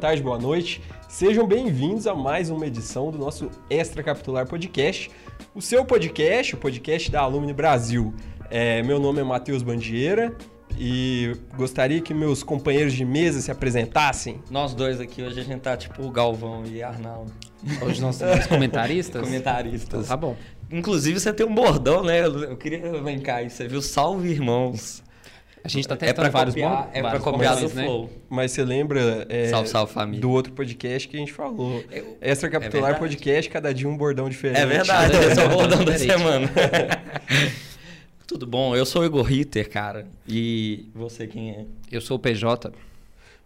tarde, boa noite. Sejam bem-vindos a mais uma edição do nosso Extra Capitular Podcast, o seu podcast, o podcast da Alumni Brasil. É, meu nome é Matheus Bandieira e gostaria que meus companheiros de mesa se apresentassem. Nós dois aqui, hoje a gente tá tipo o Galvão e Arnaldo. Hoje nós somos comentaristas? Comentaristas. Tá bom. Inclusive você tem um bordão, né? Eu queria vem cá, você viu? Salve, irmãos. A gente tá É testando pra vários copiar, é pra vários copiar do né? Flow. Mas você lembra é, Salve, salve, família. do outro podcast que a gente falou? Eu- Extra Capitular é. Podcast, cada dia um bordão diferente. É verdade, esse é o bordão da semana. Tudo bom? Eu sou o Igor Ritter, cara. E você quem é? Eu sou o PJ.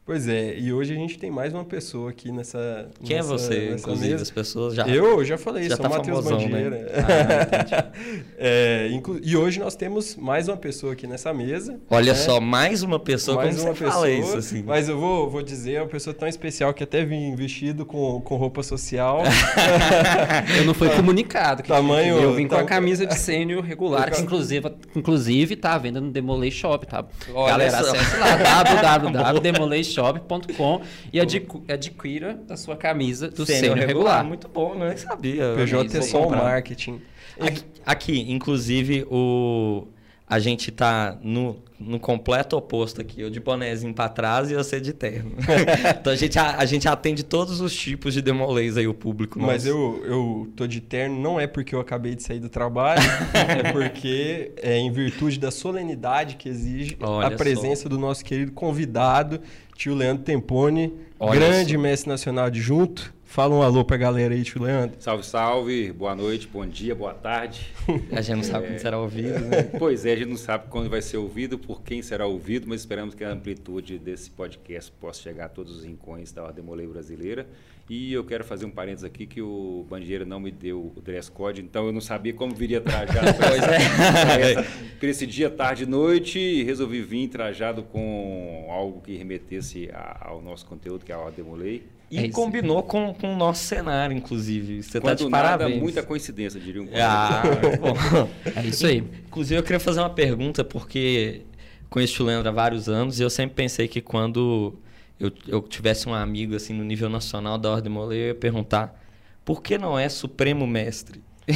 Pois é, e hoje a gente tem mais uma pessoa aqui nessa. Quem nessa- é você, nessa inclusive? mesa. As pessoas já... Eu já falei, já sou o tá Matheus né? Bandieira. Ah, É, inclu- e hoje nós temos mais uma pessoa aqui nessa mesa. Olha né? só, mais uma pessoa, mais como uma você pessoa. fala isso, assim? Mas eu vou, vou dizer, é uma pessoa tão especial que até vim vestido com, com roupa social. Eu não fui comunicado. que Tamanho- Eu vim com a tam- camisa de sênior regular, que inclusive, inclusive tá à venda no Demolay Shop, tá? Olha Galera, só. acesse lá, www.demolayshop.com e adqu- adquira a sua camisa do Sênior sênior regular. Muito bom, né? nem sabia. PJ é vou só marketing. Aqui, aqui, inclusive, o... a gente tá no, no completo oposto aqui. Eu de bonézinho pra trás e você de terno. então a gente, a, a gente atende todos os tipos de demolês aí, o público. Mas nosso. eu, eu tô de terno não é porque eu acabei de sair do trabalho, é porque é em virtude da solenidade que exige Olha a presença do nosso querido convidado, tio Leandro Tempone, Olha grande só. mestre nacional adjunto. Fala um alô pra galera aí, tio Leandro. Salve, salve, boa noite, bom dia, boa tarde. A gente não sabe quando será ouvido, né? Pois é, a gente não sabe quando vai ser ouvido, por quem será ouvido, mas esperamos que a amplitude desse podcast possa chegar a todos os rincões da Ordem Molei Brasileira. E eu quero fazer um parênteses aqui que o Bandeira não me deu o dress code, então eu não sabia como viria trajado. Pois é. Por esse dia, tarde e noite, e resolvi vir trajado com algo que remetesse a- ao nosso conteúdo, que é a Ordem Molei. E É combinou com, com o nosso cenário, inclusive. Você tá de Quando nada, parabéns. muita coincidência, diria um Ah, bom. É isso aí. Inclusive, eu queria fazer uma pergunta, porque conheço o Leandro há vários anos e eu sempre pensei que quando eu, eu tivesse um amigo assim no nível nacional da Ordem Molei, eu ia perguntar por que não é Supremo Mestre?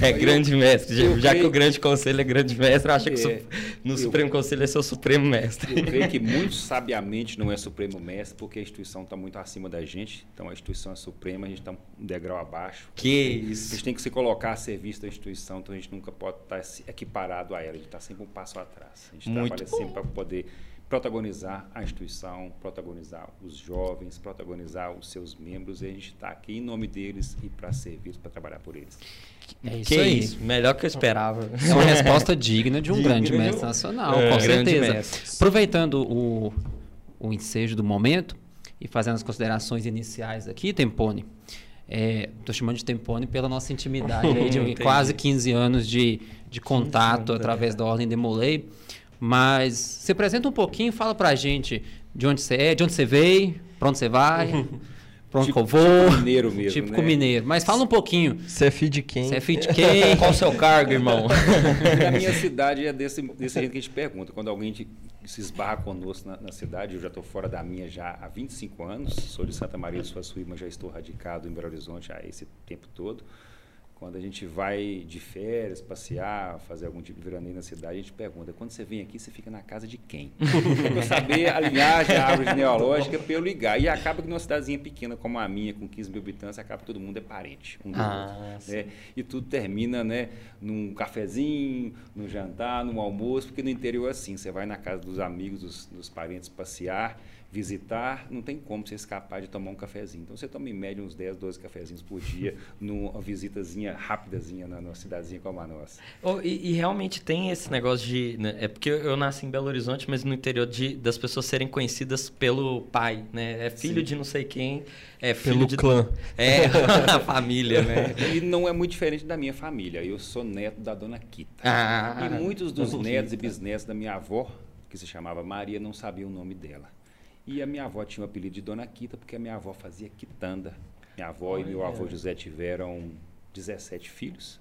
É grande mestre. Já, eu já que o grande conselho é grande mestre, eu acho que É, no eu- Supremo Conselho é seu Supremo Mestre. Eu creio que muito sabiamente não é Supremo Mestre, porque a instituição está muito acima da gente. Então a instituição é suprema, a gente está um degrau abaixo. Que A isso. gente tem que se colocar a serviço da instituição, então a gente nunca pode estar se- equiparado a ela, a gente está sempre um passo atrás. A gente Muito trabalha sempre para poder protagonizar a instituição, protagonizar os jovens, protagonizar os seus membros, e a gente está aqui em nome deles e para servir, para trabalhar por eles. É isso que aí. isso. Melhor que eu esperava. É uma resposta digna de um Digna grande de mestre nacional, É, com certeza. mestre. Aproveitando o, o ensejo do momento e fazendo as considerações iniciais aqui, Tempone. Estou chamando de Tempone pela nossa intimidade aí de quase 15 anos de, de contato através da Ordem Demolei. Mas se apresenta um pouquinho, fala pra gente de onde você é, de onde você veio, pra onde você vai, pra onde Tipo- eu vou. tipo mineiro mesmo, Típico né? mineiro. Mas fala um pouquinho. Você é filho de quem? Você é filho de quem? Qual o seu cargo, irmão? A minha cidade é desse, desse jeito que a gente pergunta. Quando alguém te- se esbarra conosco na, na cidade, eu já estou fora da minha já há 25 anos, sou de Santa Maria do Suaçuí, mas já estou radicado em Belo Horizonte há esse tempo todo. Quando a gente vai de férias, passear, fazer algum tipo de veraneio na cidade, a gente pergunta, quando você vem aqui, você fica na casa de quem? Para saber a linhagem, a árvore genealógica, para eu ligar. E acaba que numa cidadezinha pequena como a minha, com 15 mil habitantes, acaba que todo mundo é parente. Um Ah, outro, né? E tudo termina né, num cafezinho, num jantar, num almoço, porque no interior é assim, você vai na casa dos amigos, dos, dos parentes passear, visitar, não tem como você escapar de tomar um cafezinho. Então você toma em média uns 10, 12 cafezinhos por dia, numa visitazinha rapidazinha na, numa cidadezinha como a nossa. Oh, e, e realmente tem esse negócio de. né, é porque eu, nasci em Belo Horizonte, mas no interior de, das pessoas serem conhecidas pelo pai, né? É filho Sim. de não sei quem, é filho Pelo de. clã. É, a família, né? E não é muito diferente da minha família. Eu sou neto da dona Quita. Ah, E muitos dos netos e Quita. bisnetos da minha avó, que se chamava Maria, não sabiam o nome dela. E a minha avó tinha o apelido de Dona Quita, porque a minha avó fazia quitanda. Minha avó e meu avô José tiveram 17 filhos.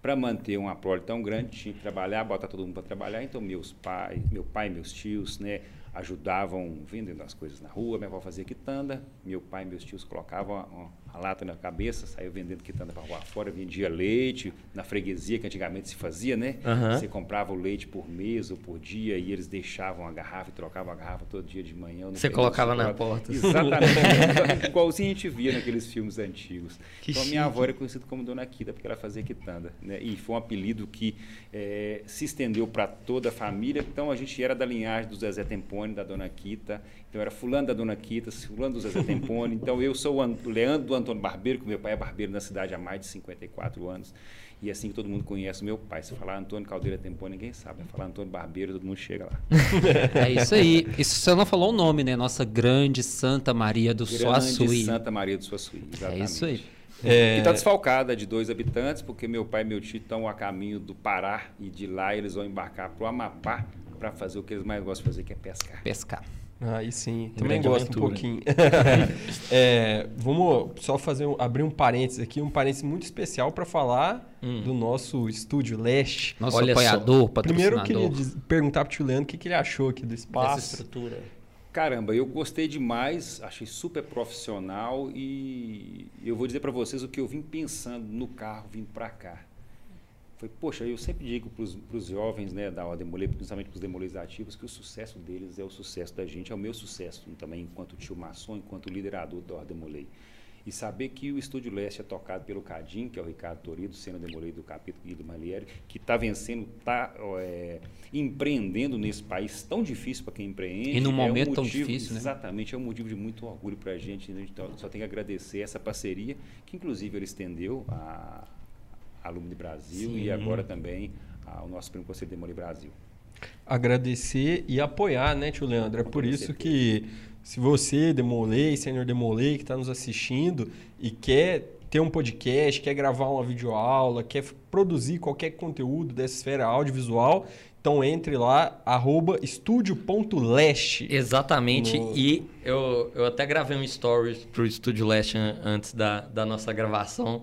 Para manter uma prole tão grande, tinha que trabalhar, botar todo mundo para trabalhar. Então, meus pais, meu pai, meus tios, né, ajudavam vendendo as coisas na rua, minha avó fazia quitanda, meu pai e meus tios colocavam a, lata na cabeça, saía vendendo quitanda para rua fora, vendia leite na freguesia que antigamente se fazia, né? Aham. Você comprava o leite por mês ou por dia e eles deixavam a garrafa e trocavam a garrafa todo dia de manhã. Você colocava na porta. Exatamente. Igualzinho a gente via naqueles filmes antigos. Que então, a minha chique. avó era conhecida como Dona Quita, porque ela fazia quitanda. Né? E foi um apelido que eh, se estendeu para toda a família. Então, a gente era da linhagem do Zezé Tempone, da Dona Quita. Então, era fulano da Dona Quita, fulano do Zezé Tempone. Então, eu sou o An- o Leandro do Antônio Barbeiro, que meu pai é barbeiro na cidade há mais de 54 anos. E assim que todo mundo conhece o meu pai. Se falar Antônio Caldeira Tempone, ninguém sabe. Se falar Antônio Barbeiro, todo mundo chega lá. É isso aí. Isso você não falou o nome, né? Nossa grande Santa Maria do Grande Suaçuí. Santa Maria do Suaçuí. É Exatamente. isso aí. É, E está desfalcada de dois habitantes, porque meu pai e meu tio estão a caminho do Pará e de lá eles vão embarcar para o Amapá para fazer o que eles mais gostam de fazer, que é pescar. Pescar. Aí sim, também grande gosto aventura. um pouquinho. É, vamos só fazer um- abrir um parênteses aqui, um parênteses muito especial para falar Hum. do nosso estúdio Leste. Nosso Olha só. apoiador, Primeiro eu queria diz- perguntar pro tio Leandro o que, que ele achou aqui do dessa espaço. estrutura. Caramba, eu gostei demais, achei super profissional e eu vou dizer para vocês o que eu vim pensando no carro vindo para cá. Foi, poxa, eu sempre digo para os jovens né, da Ordem principalmente para os demolês ativos, que o sucesso deles é o sucesso da gente, é o meu sucesso também, enquanto tio maçom, enquanto liderador da Ordem. E saber que o Estúdio Leste é tocado pelo Cadim, que é o Ricardo Torido, Sena Demolei do capítulo Guido Malieri, que está vencendo, está empreendendo nesse país tão difícil para quem empreende. E num é um momento tão motivo- difícil, né? Exatamente, é um motivo de muito orgulho para a gente. A gente só tem que agradecer essa parceria, que inclusive ele estendeu a Alumni Brasil e agora também ao nosso primo Conselho Demolei Brasil. Agradecer e apoiar, né, tio Leandro? É por isso que se você, Demolei, Senhor Demolei, que está nos assistindo e quer ter um podcast, quer gravar uma videoaula, quer produzir qualquer conteúdo dessa esfera audiovisual, então entre lá, arroba estúdio.leste. Exatamente. No- E eu, eu até gravei um story pro Estúdio Leste an- antes da, da nossa gravação.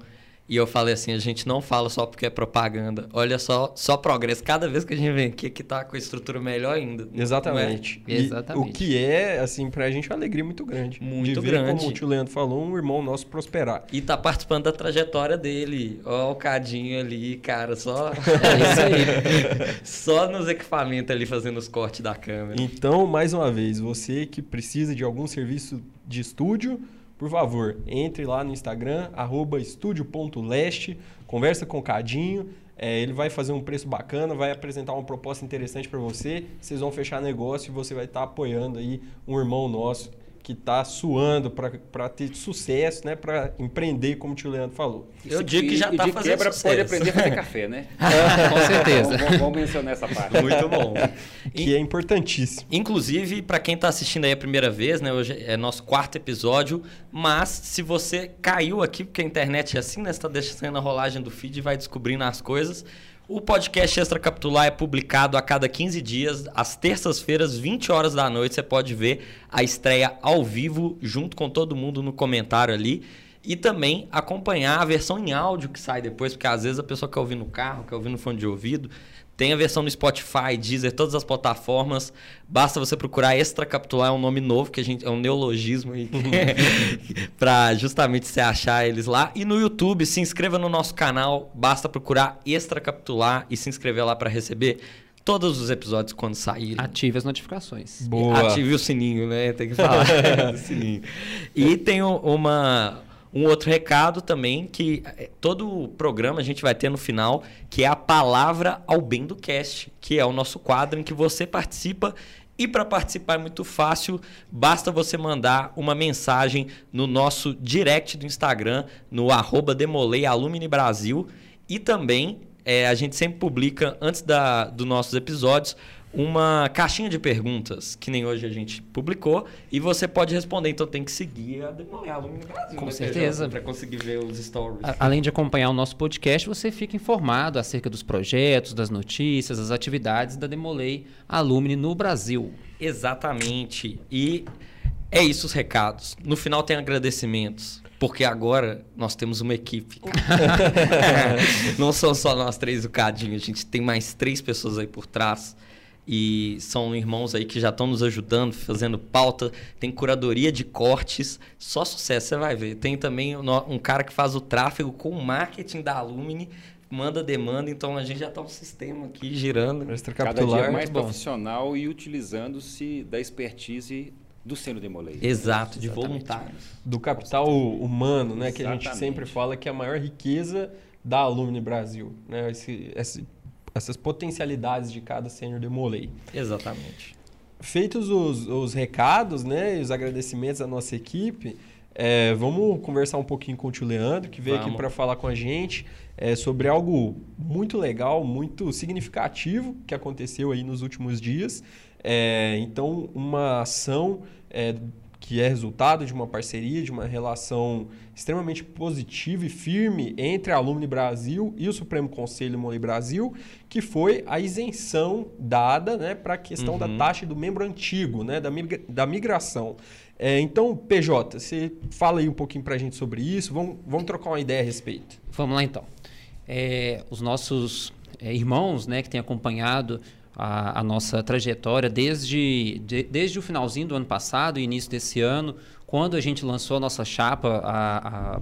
E eu falei assim, a gente não fala só porque é propaganda. Olha só, só progresso. Cada vez que a gente vem aqui, que tá com a estrutura melhor ainda. Não é? Exatamente. E Exatamente. o que é, assim, pra gente uma alegria muito grande. Muito de ver, grande. como o tio Leandro falou, um irmão nosso prosperar. E tá participando da trajetória dele. Ó, o Cadinho ali, cara, só. É isso aí. só nos equipamentos ali fazendo os cortes da câmera. Então, mais uma vez, você que precisa de algum serviço de estúdio, por favor, entre lá no Instagram, arroba estúdio.leste, conversa com o Cadinho, é, ele vai fazer um preço bacana, vai apresentar uma proposta interessante para você, vocês vão fechar negócio e você vai estar apoiando aí um irmão nosso que está suando para ter sucesso, né, para empreender, como o tio Leandro falou. Eu digo que já e tá de fazendo quebra sucesso. pode aprender a fazer café, né? Com certeza. Vamos, vamos- mencionar essa parte. Muito bom. Que é importantíssimo. Inclusive, para quem está assistindo aí a primeira vez, né? Hoje é nosso quarto episódio. Mas se você caiu aqui, porque a internet é assim, né? Você está deixando a rolagem do feed e vai descobrindo as coisas. O podcast Extra Capitular é publicado a cada 15 dias, às terças-feiras, 20 horas da noite. Você pode ver a estreia ao vivo, junto com todo mundo no comentário ali. E também acompanhar a versão em áudio que sai depois, porque às vezes a pessoa quer ouvir no carro, quer ouvir no fone de ouvido. Tem a versão no Spotify, Deezer, todas as plataformas. Basta você procurar Extra Capitular, é um nome novo, que a gente é um neologismo aí, para justamente você achar eles lá. E no YouTube, se inscreva no nosso canal, basta procurar Extra Capitular e se inscrever lá para receber todos os episódios quando saírem. Ative as notificações. Boa. Ative o sininho, né? Tem que falar sininho. E tem um- uma, um outro recado também, que eh, todo o programa a gente vai ter no final, que é a palavra ao bem do cast, que é o nosso quadro em que você participa. E para participar é muito fácil, basta você mandar uma mensagem no nosso direct do Instagram, no arroba Brasil. E também é, a gente sempre publica, antes da, dos nossos episódios, uma caixinha de perguntas, que nem hoje a gente publicou, e você pode responder. Então tem que seguir a Demolei Alumni Brasil. Com né, certeza. Para conseguir ver os stories. A- Além de acompanhar o nosso podcast, você fica informado acerca dos projetos, das notícias, das atividades da Demolei Alumni no Brasil. Exatamente. E é isso os recados. No final tem agradecimentos. Porque agora nós temos uma equipe. Não são só nós três o Cadinho, a gente tem mais três pessoas aí por trás. E são irmãos aí que já estão nos ajudando, fazendo pauta. Tem curadoria de cortes, só sucesso, você vai ver. Tem também um cara que faz o tráfego com o marketing da Alumni, manda demanda, então a gente já está um sistema aqui girando. Cada dia mais profissional e utilizando-se da expertise do Seno Demolei. Exato, de voluntários. Do capital humano, né? Exatamente. Que a gente sempre fala que é a maior riqueza da Alumni Brasil. Né? Esse, esse essas potencialidades de cada Sênior Demolei. Exatamente. Feitos os, os recados né, e os agradecimentos à nossa equipe, é, vamos conversar um pouquinho com o tio Leandro, que veio vamos. aqui para falar com a gente é, sobre algo muito legal, muito significativo que aconteceu aí nos últimos dias. É, então, uma ação é, que é resultado de uma parceria, de uma relação extremamente positiva e firme entre a Alumni Brasil e o Supremo Conselho Moli Brasil, que foi a isenção dada né, para a questão uhum. da taxa do membro antigo, né, da, migra da migração. É, então, PJ, você fala aí um pouquinho para a gente sobre isso, vamos, vamos trocar uma ideia a respeito. Vamos lá então. É, os nossos é, irmãos né, que têm acompanhado a, a nossa trajetória desde, de, desde o finalzinho do ano passado e início desse ano, quando a gente lançou a nossa chapa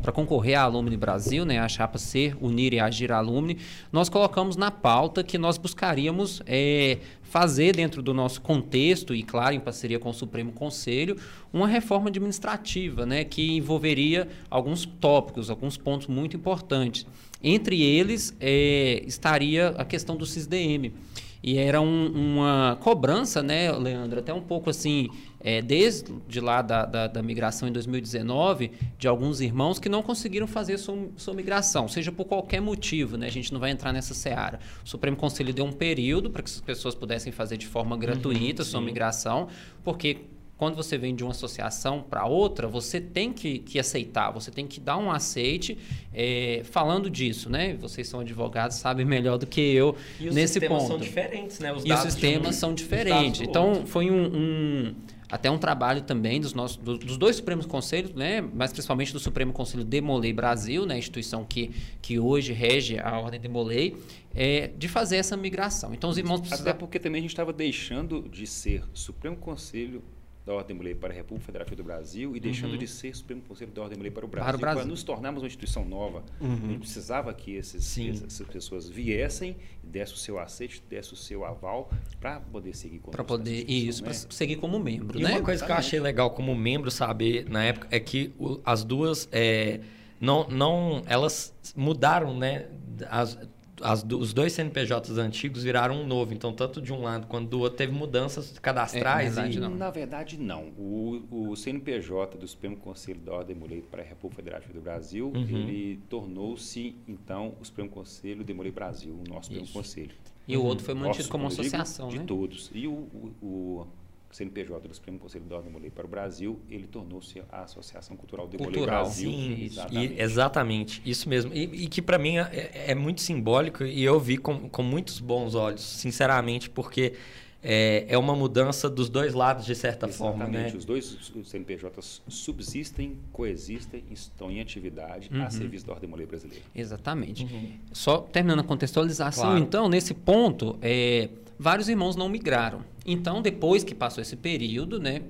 para concorrer à Alumni Brasil, né, a chapa Ser, Unir e Agir Alumni, nós colocamos na pauta que nós buscaríamos é, fazer dentro do nosso contexto, e claro, em parceria com o Supremo Conselho, uma reforma administrativa né, que envolveria alguns tópicos, alguns pontos muito importantes. Entre eles é, estaria a questão do CISDM. E era um, uma cobrança, né, Leandro, até um pouco assim, é, desde lá da, da, da, migração em 2019, de alguns irmãos que não conseguiram fazer sua, sua migração, seja por qualquer motivo, né? A gente não vai entrar nessa seara. O Supremo Conselho deu um período para que as pessoas pudessem fazer de forma gratuita uhum, sua migração, porque quando você vem de uma associação para outra, você tem que, que, aceitar, você tem que dar um aceite é, falando disso, né? Vocês são advogados, sabem melhor do que eu e nesse ponto. os sistemas são diferentes, né? Os e os sistemas são diferentes. Então, outro. foi um, um, até um trabalho também dos, nossos, dos dois Supremos Conselhos, né? mas principalmente do Supremo Conselho Demolei Brasil, né? a instituição que, que hoje rege a Ordem Demolei, é, de fazer essa migração. Então, os irmãos precisam... Até porque também a gente estava deixando de ser Supremo Conselho da Ordem Mulher para a República Federativa do Brasil e deixando uhum. de ser Supremo Conselho da Ordem Mulher para o Brasil. Para, o Brasil. para nos tornarmos uma instituição nova, uhum. a gente precisava que esses, essas pessoas viessem, dessem o seu aceite, dessem o seu aval para poder seguir Para poder, isso, né? para seguir como membro. E né? uma coisa que eu achei legal como membro saber na época é que o, as duas. É, não, não, elas mudaram, né? As, as, os dois CNPJs antigos viraram um novo. Então, tanto de um lado quanto do outro, teve mudanças cadastrais. É, verdade, e... Na verdade, não. O, o CNPJ do Supremo Conselho da Ordem Mulher para a República Federativa do Brasil, uhum. ele tornou-se, então, o Supremo Conselho de Mulher Brasil, o nosso Supremo Conselho. E o outro foi mantido Nosso, como associação, de né? De todos. E o, o, CNPJ do Supremo Conselho da Ordem Mulher para o Brasil, ele tornou-se a Associação Cultural de Mulher Brasil. Sim, exatamente. E, exatamente, isso mesmo. E, e que para mim é, é, muito simbólico e eu vi com, com muitos bons olhos, sinceramente, porque é, é uma mudança dos dois lados, de certa Exatamente. forma. Né? Os dois CNPJs subsistem, coexistem, estão em atividade uhum. a serviço da Ordem Mulher Brasileira. Exatamente. Uhum. Só terminando a contextualização, claro. então, nesse ponto, é, vários irmãos não migraram. Então, depois que passou esse período, né,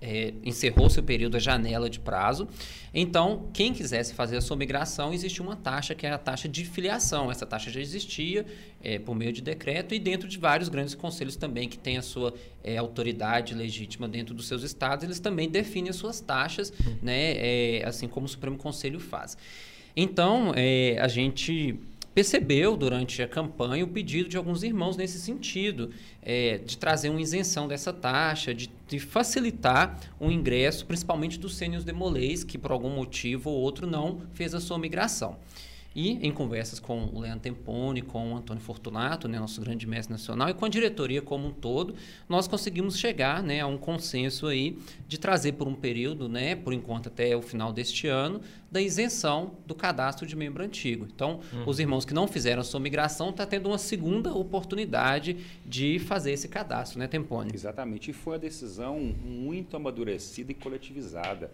é, encerrou-se o período, a janela de prazo. Então, quem quisesse fazer a sua migração, existia uma taxa que é a taxa de filiação. Essa taxa já existia é, por meio de decreto e dentro de vários grandes conselhos também que têm a sua é, autoridade legítima dentro dos seus estados, eles também definem as suas taxas, né, é, assim como o Supremo Conselho faz. Então, é, a gente percebeu durante a campanha o pedido de alguns irmãos nesse sentido, é, de trazer uma isenção dessa taxa, de, de facilitar o ingresso, principalmente dos sênios demolês, que por algum motivo ou outro não fez a sua migração. E em conversas com o Leandro Tempone, com o Antônio Fortunato, né, nosso grande mestre nacional, e com a diretoria como um todo, nós conseguimos chegar né, a um consenso aí de trazer por um período, né, por enquanto até o final deste ano, da isenção do cadastro de membro antigo. Então, uhum. os irmãos que não fizeram a sua migração estão tá tendo uma segunda oportunidade de fazer esse cadastro, né, Tempone? Exatamente. E foi uma decisão muito amadurecida e coletivizada.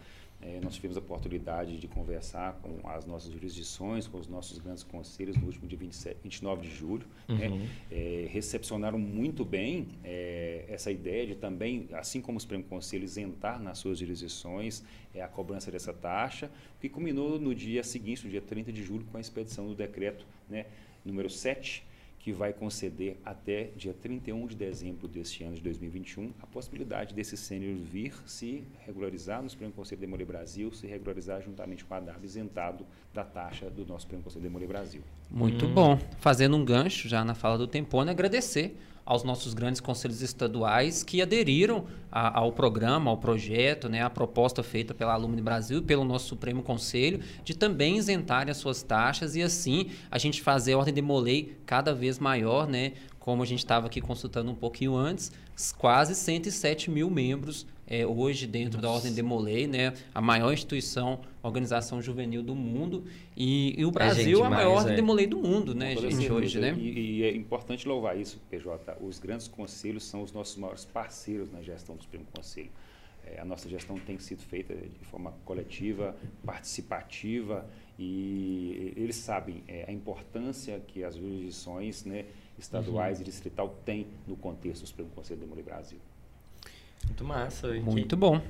É, nós tivemos a oportunidade de conversar com as nossas jurisdições, com os nossos grandes conselhos no último dia 27, 29 de julho. Né? Uhum. Né? É, recepcionaram muito bem é, essa ideia de também, assim como o Supremo Conselho, isentar nas suas jurisdições é, a cobrança dessa taxa, que culminou no dia seguinte, no dia 30 de julho, com a expedição do decreto né, número 7, que vai conceder até dia 31 de dezembro deste ano de 2021 a possibilidade desse sênior vir se regularizar no Supremo Conselho de Demolei Brasil, se regularizar juntamente com a DAB isentado da taxa do nosso Supremo Conselho de Demolei Brasil. Muito hum. bom. Fazendo um gancho já na fala do Tempone, agradecer aos nossos grandes conselhos estaduais que aderiram a, ao programa, ao projeto, né, à proposta feita pela Alumni Brasil e pelo nosso Supremo Conselho de também isentarem as suas taxas e assim a gente fazer a ordem de Molay cada vez maior, né, como a gente estava aqui consultando um pouquinho antes, quase 107 mil membros é, hoje dentro Nossa. da Ordem Demolei, né, a maior instituição, organização juvenil do mundo, e, e o é Brasil é a maior Ordem é. Demolei do mundo, né, gente, hoje, né? E, e, é importante louvar isso, PJ. Os grandes conselhos são os nossos maiores parceiros na gestão do Supremo Conselho. É, a nossa gestão tem sido feita de forma coletiva, participativa, e eles sabem é, a importância que as jurisdições né, estaduais uhum. e distrital têm no contexto do Supremo Conselho do Demolei Brasil. Muito massa. Muito bom.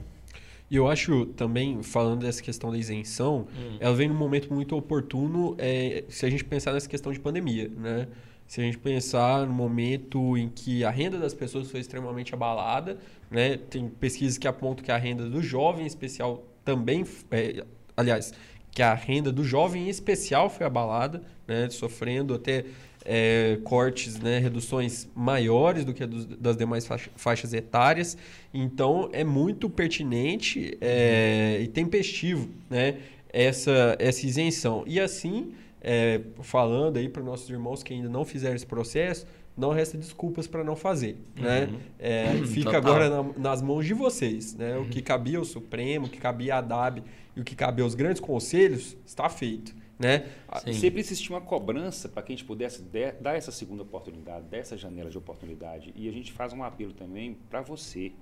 E eu acho também, falando dessa questão da isenção, hum. ela vem num momento muito oportuno é, se a gente pensar nessa questão de pandemia, né? Se a gente pensar no momento em que a renda das pessoas foi extremamente abalada, né? Tem pesquisas que apontam que a renda do jovem em especial também, é, aliás, que a renda do jovem em especial foi abalada, né? Sofrendo até é, cortes, né, reduções maiores do que dos, das demais faixas etárias. Então, é muito pertinente é, e tempestivo né, essa, essa isenção. E assim, é, falando aí para os nossos irmãos que ainda não fizeram esse processo, não resta desculpas para não fazer. Né? Uhum. É, fica Total. agora na, nas mãos de vocês. Né? Uhum. O que cabia ao Supremo, o que cabia à DAB e o que cabia aos grandes conselhos está feito. Né? Sim. Sempre existia uma cobrança para que a gente pudesse dar essa segunda oportunidade, dessa janela de oportunidade. E a gente faz um apelo também para você,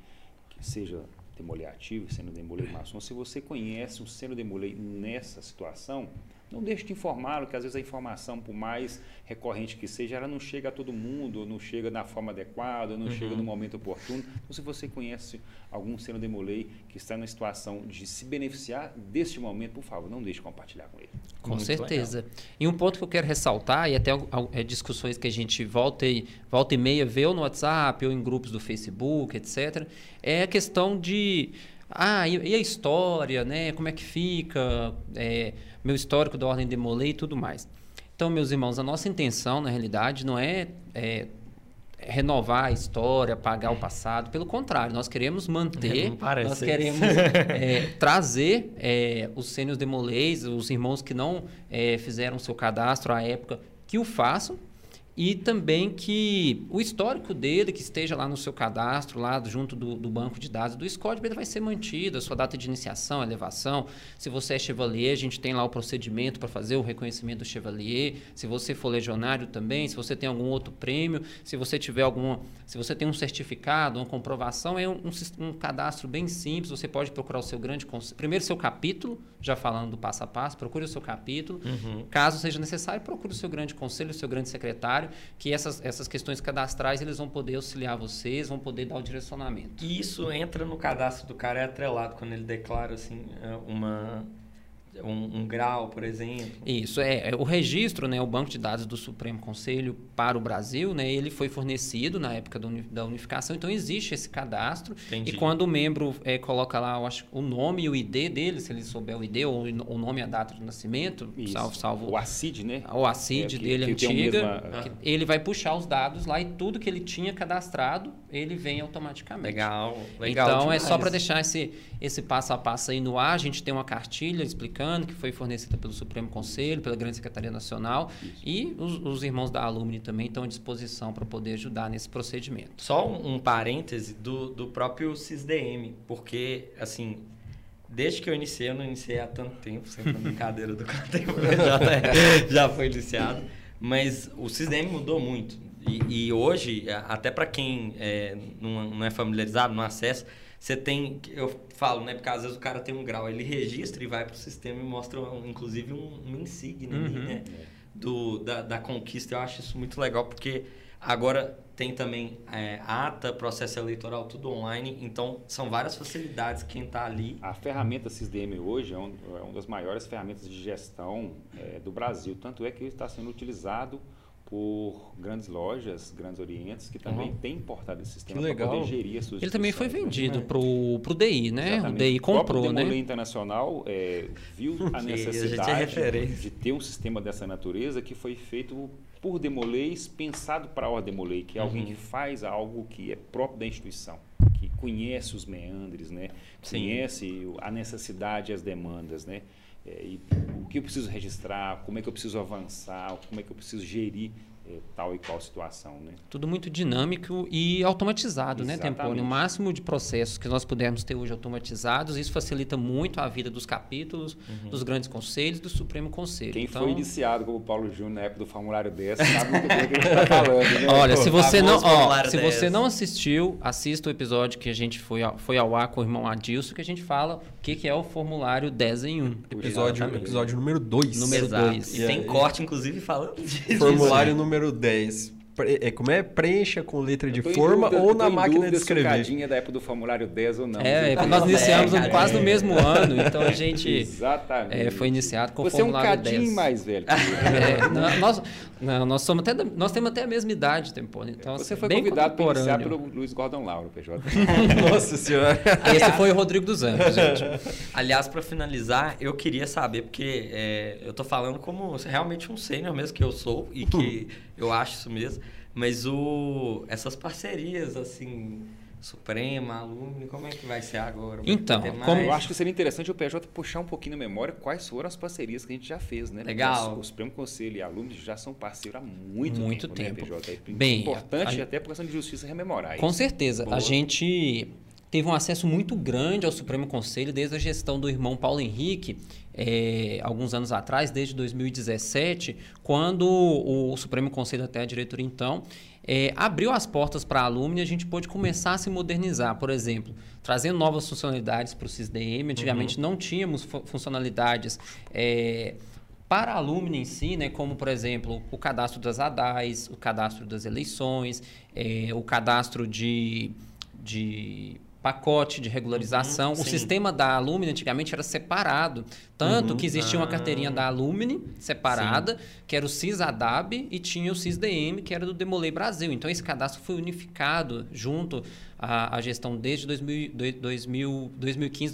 que seja demolei ativo, sendo demolei maçom, se você conhece um sendo demolei nessa situação, não deixe de informá-lo, que às vezes a informação, por mais recorrente que seja, ela não chega a todo mundo, não chega na forma adequada, não uhum. chega no momento oportuno. Então, se você conhece algum seno demolei que está na situação de se beneficiar deste momento, por favor, não deixe de compartilhar com ele. Com Muito certeza. Legal. E um ponto que eu quero ressaltar, e até é, discussões que a gente volta e, volta e meia vê ou no WhatsApp ou em grupos do Facebook, etc., é a questão de ah, e, a história, né? Como é que fica? É, meu histórico da Ordem de Molay e tudo mais. Então, meus irmãos, a nossa intenção, na realidade, não é, é renovar a história, apagar o passado. Pelo contrário, nós queremos manter, nós queremos é, trazer é, os sênios demolês, os irmãos que não é, fizeram seu cadastro à época, que o façam e também que o histórico dele, que esteja lá no seu cadastro, lá junto do, do banco de dados do SCOD, ele vai ser mantido, a sua data de iniciação, elevação. Se você é chevalier, a gente tem lá o procedimento para fazer o reconhecimento do chevalier. Se você for legionário também, se você tem algum outro prêmio, se você tiver alguma, se você tem um certificado, uma comprovação, é um, um, um cadastro bem simples. Você pode procurar o seu grande primeiro seu capítulo, já falando do passo a passo, procure o seu capítulo. Uhum. Caso seja necessário, procure o seu grande conselho, o seu grande secretário que essas, essas questões cadastrais eles vão poder auxiliar vocês, vão poder dar o direcionamento. E isso entra no cadastro do cara, é atrelado quando ele declara assim, é, uma um, um, grau, por exemplo. Isso, é, é, o registro, né, o banco de dados do Supremo Conselho para o Brasil, né, ele foi fornecido na época do, da unificação, então existe esse cadastro. Entendi. E quando o membro é, coloca lá eu acho, o nome e o ID dele, se ele souber o ID, ou o nome e a data de nascimento, Isso. salvo, salvo... O ACID, né? O ACID é, que, dele que antiga, mesma... ele vai puxar os dados lá e tudo que ele tinha cadastrado, ele vem automaticamente. Legal, legal Então, demais. é só para deixar esse, esse passo a passo aí no ar, a gente tem uma cartilha explicando que foi fornecida pelo Supremo Conselho, pela Grande Secretaria Nacional, Isso. e os, os, irmãos da Alumni também estão à disposição para poder ajudar nesse procedimento. Só um, um parêntese do, do próprio CISDM, porque, assim, desde que eu iniciei, eu não iniciei há tanto tempo, sempre brincadeira do tempo já, tá, já foi iniciado, mas o CISDM mudou muito. E, e hoje, até para quem é, não, não, é familiarizado, não acessa, você tem, eu falo, né, porque às vezes o cara tem um grau, ele registra e vai para o sistema e mostra, inclusive, um, um insígnia uhum. ali, né, do, da, da conquista. Eu acho isso muito legal, porque agora tem também é, ata, processo eleitoral, tudo online. Então, são várias facilidades quem está ali. A ferramenta SysDM hoje é, um, é uma das maiores ferramentas de gestão é, do Brasil. Tanto é que está sendo utilizado por grandes lojas, grandes orientes, que também uhum. têm importado esse sistema para poder gerir as suas Ele também foi vendido né? para o DI, né? Exatamente. O DI comprou, o né? O Internacional é, viu a necessidade a de ter um sistema dessa natureza que foi feito por Demolês, pensado para a Ordem Demolei, que é uhum. alguém que faz algo que é próprio da instituição, que conhece os meandres, né? conhece a necessidade e as demandas, né? É, e o que eu preciso registrar, como é que eu preciso avançar, como é que eu preciso gerir tal e qual situação. Né? Tudo muito dinâmico e automatizado, Exatamente. né, Tempone? O máximo de processos que nós pudermos ter hoje automatizados, isso facilita muito a vida dos capítulos, uhum. dos grandes conselhos do Supremo Conselho. Quem então... foi iniciado como Paulo Júnior na época do formulário 10 sabe muito bem o que a gente está falando. Né? Olha, se você, não, ó, se você não assistiu, assista o episódio que a gente foi ao, foi ao ar com o irmão Adilson, que a gente fala o que, que é o formulário 10 em 1. Episódio, episódio número 2. Número 2. E tem corte, inclusive, falando disso. Formulário número número 10 é, como é? Preencha com letra de forma dúvida, ou na máquina de escrever. Se da época do formulário 10 ou não. É, é nós iniciamos é, quase no mesmo ano, então a gente Exatamente. É, foi iniciado com o formulário 10. Você é um cadinho mais velho. É, nós, não, nós, somos até, nós temos até a mesma idade, Tempone. Então, Você foi convidado para iniciar pelo Luiz Gordon Lauro, PJ. Nossa Senhora. Esse foi o Rodrigo dos Anjos, gente. Aliás, para finalizar, eu queria saber, porque é, eu estou falando como realmente um sênior mesmo que eu sou e que eu acho isso mesmo. Mas o, essas parcerias, assim, Suprema, Alumni, como é que vai ser agora? Vai então, como eu acho que seria interessante o PJ puxar um pouquinho na memória quais foram as parcerias que a gente já fez, né? Legal. O Supremo Conselho e Alumni já são parceiros há muito, muito tempo, tempo. Né, PJ? É Bem, importante a, até por questão de justiça rememorar Com isso. certeza. Boa. A gente teve um acesso muito grande ao Supremo Conselho desde a gestão do irmão Paulo Henrique, é, alguns anos atrás, desde 2017, quando o Supremo Conselho, até a diretoria então, é, abriu as portas para a Alumni e a gente pôde começar a se modernizar. Por exemplo, trazendo novas funcionalidades para o SysDM. Antigamente uhum. não tínhamos funcionalidades. É, para a Alumni em si, né, como por exemplo o cadastro das ADAIs, o cadastro das eleições, é, o cadastro de, de pacote de regularização. Uhum, o sistema da Alumni antigamente era separado. Tanto uhum, que existia uma carteirinha ah, da Alumni separada, sim. que era o CIS-ADAB, e tinha o CIS-DM, que era do Demolei Brasil. Então, esse cadastro foi unificado junto à, à gestão desde 2000, 2000, 2015,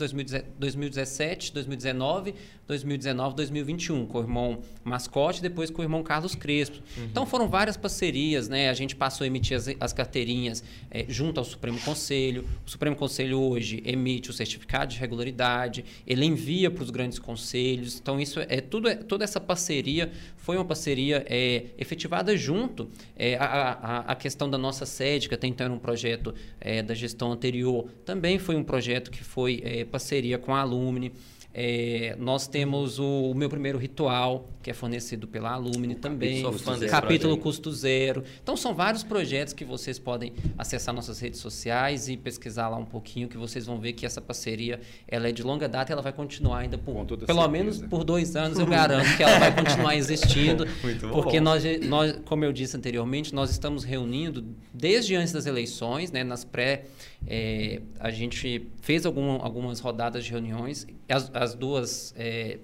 2017, 2019, 2019, 2021, com o irmão Mascote, depois com o irmão Carlos Crespo. Uhum. Então, foram várias parcerias, né? A gente passou a emitir as, as carteirinhas é, junto ao Supremo Conselho. O Supremo Conselho hoje emite o certificado de regularidade, ele envia para os grandes conselhos. Então, isso é tudo, é, toda essa parceria foi uma parceria é, efetivada junto. É, a, a, a, questão da nossa sede, que até então era um projeto é, da gestão anterior, também foi um projeto que foi é, parceria com a Alumni. É, nós temos o, o, meu primeiro ritual, que é fornecido pela Alumni também. Sou fã desse capítulo projeto. custo zero. Então são vários projetos que vocês podem acessar nossas redes sociais e pesquisar lá um pouquinho, que vocês vão ver que essa parceria ela é de longa data e ela vai continuar ainda por pelo certeza. menos por dois anos, eu garanto que ela vai continuar existindo. Muito porque nós, nós, como eu disse anteriormente, nós estamos reunindo desde antes das eleições, né, nas pré é, a gente fez algum, algumas rodadas de reuniões, as, as duas é,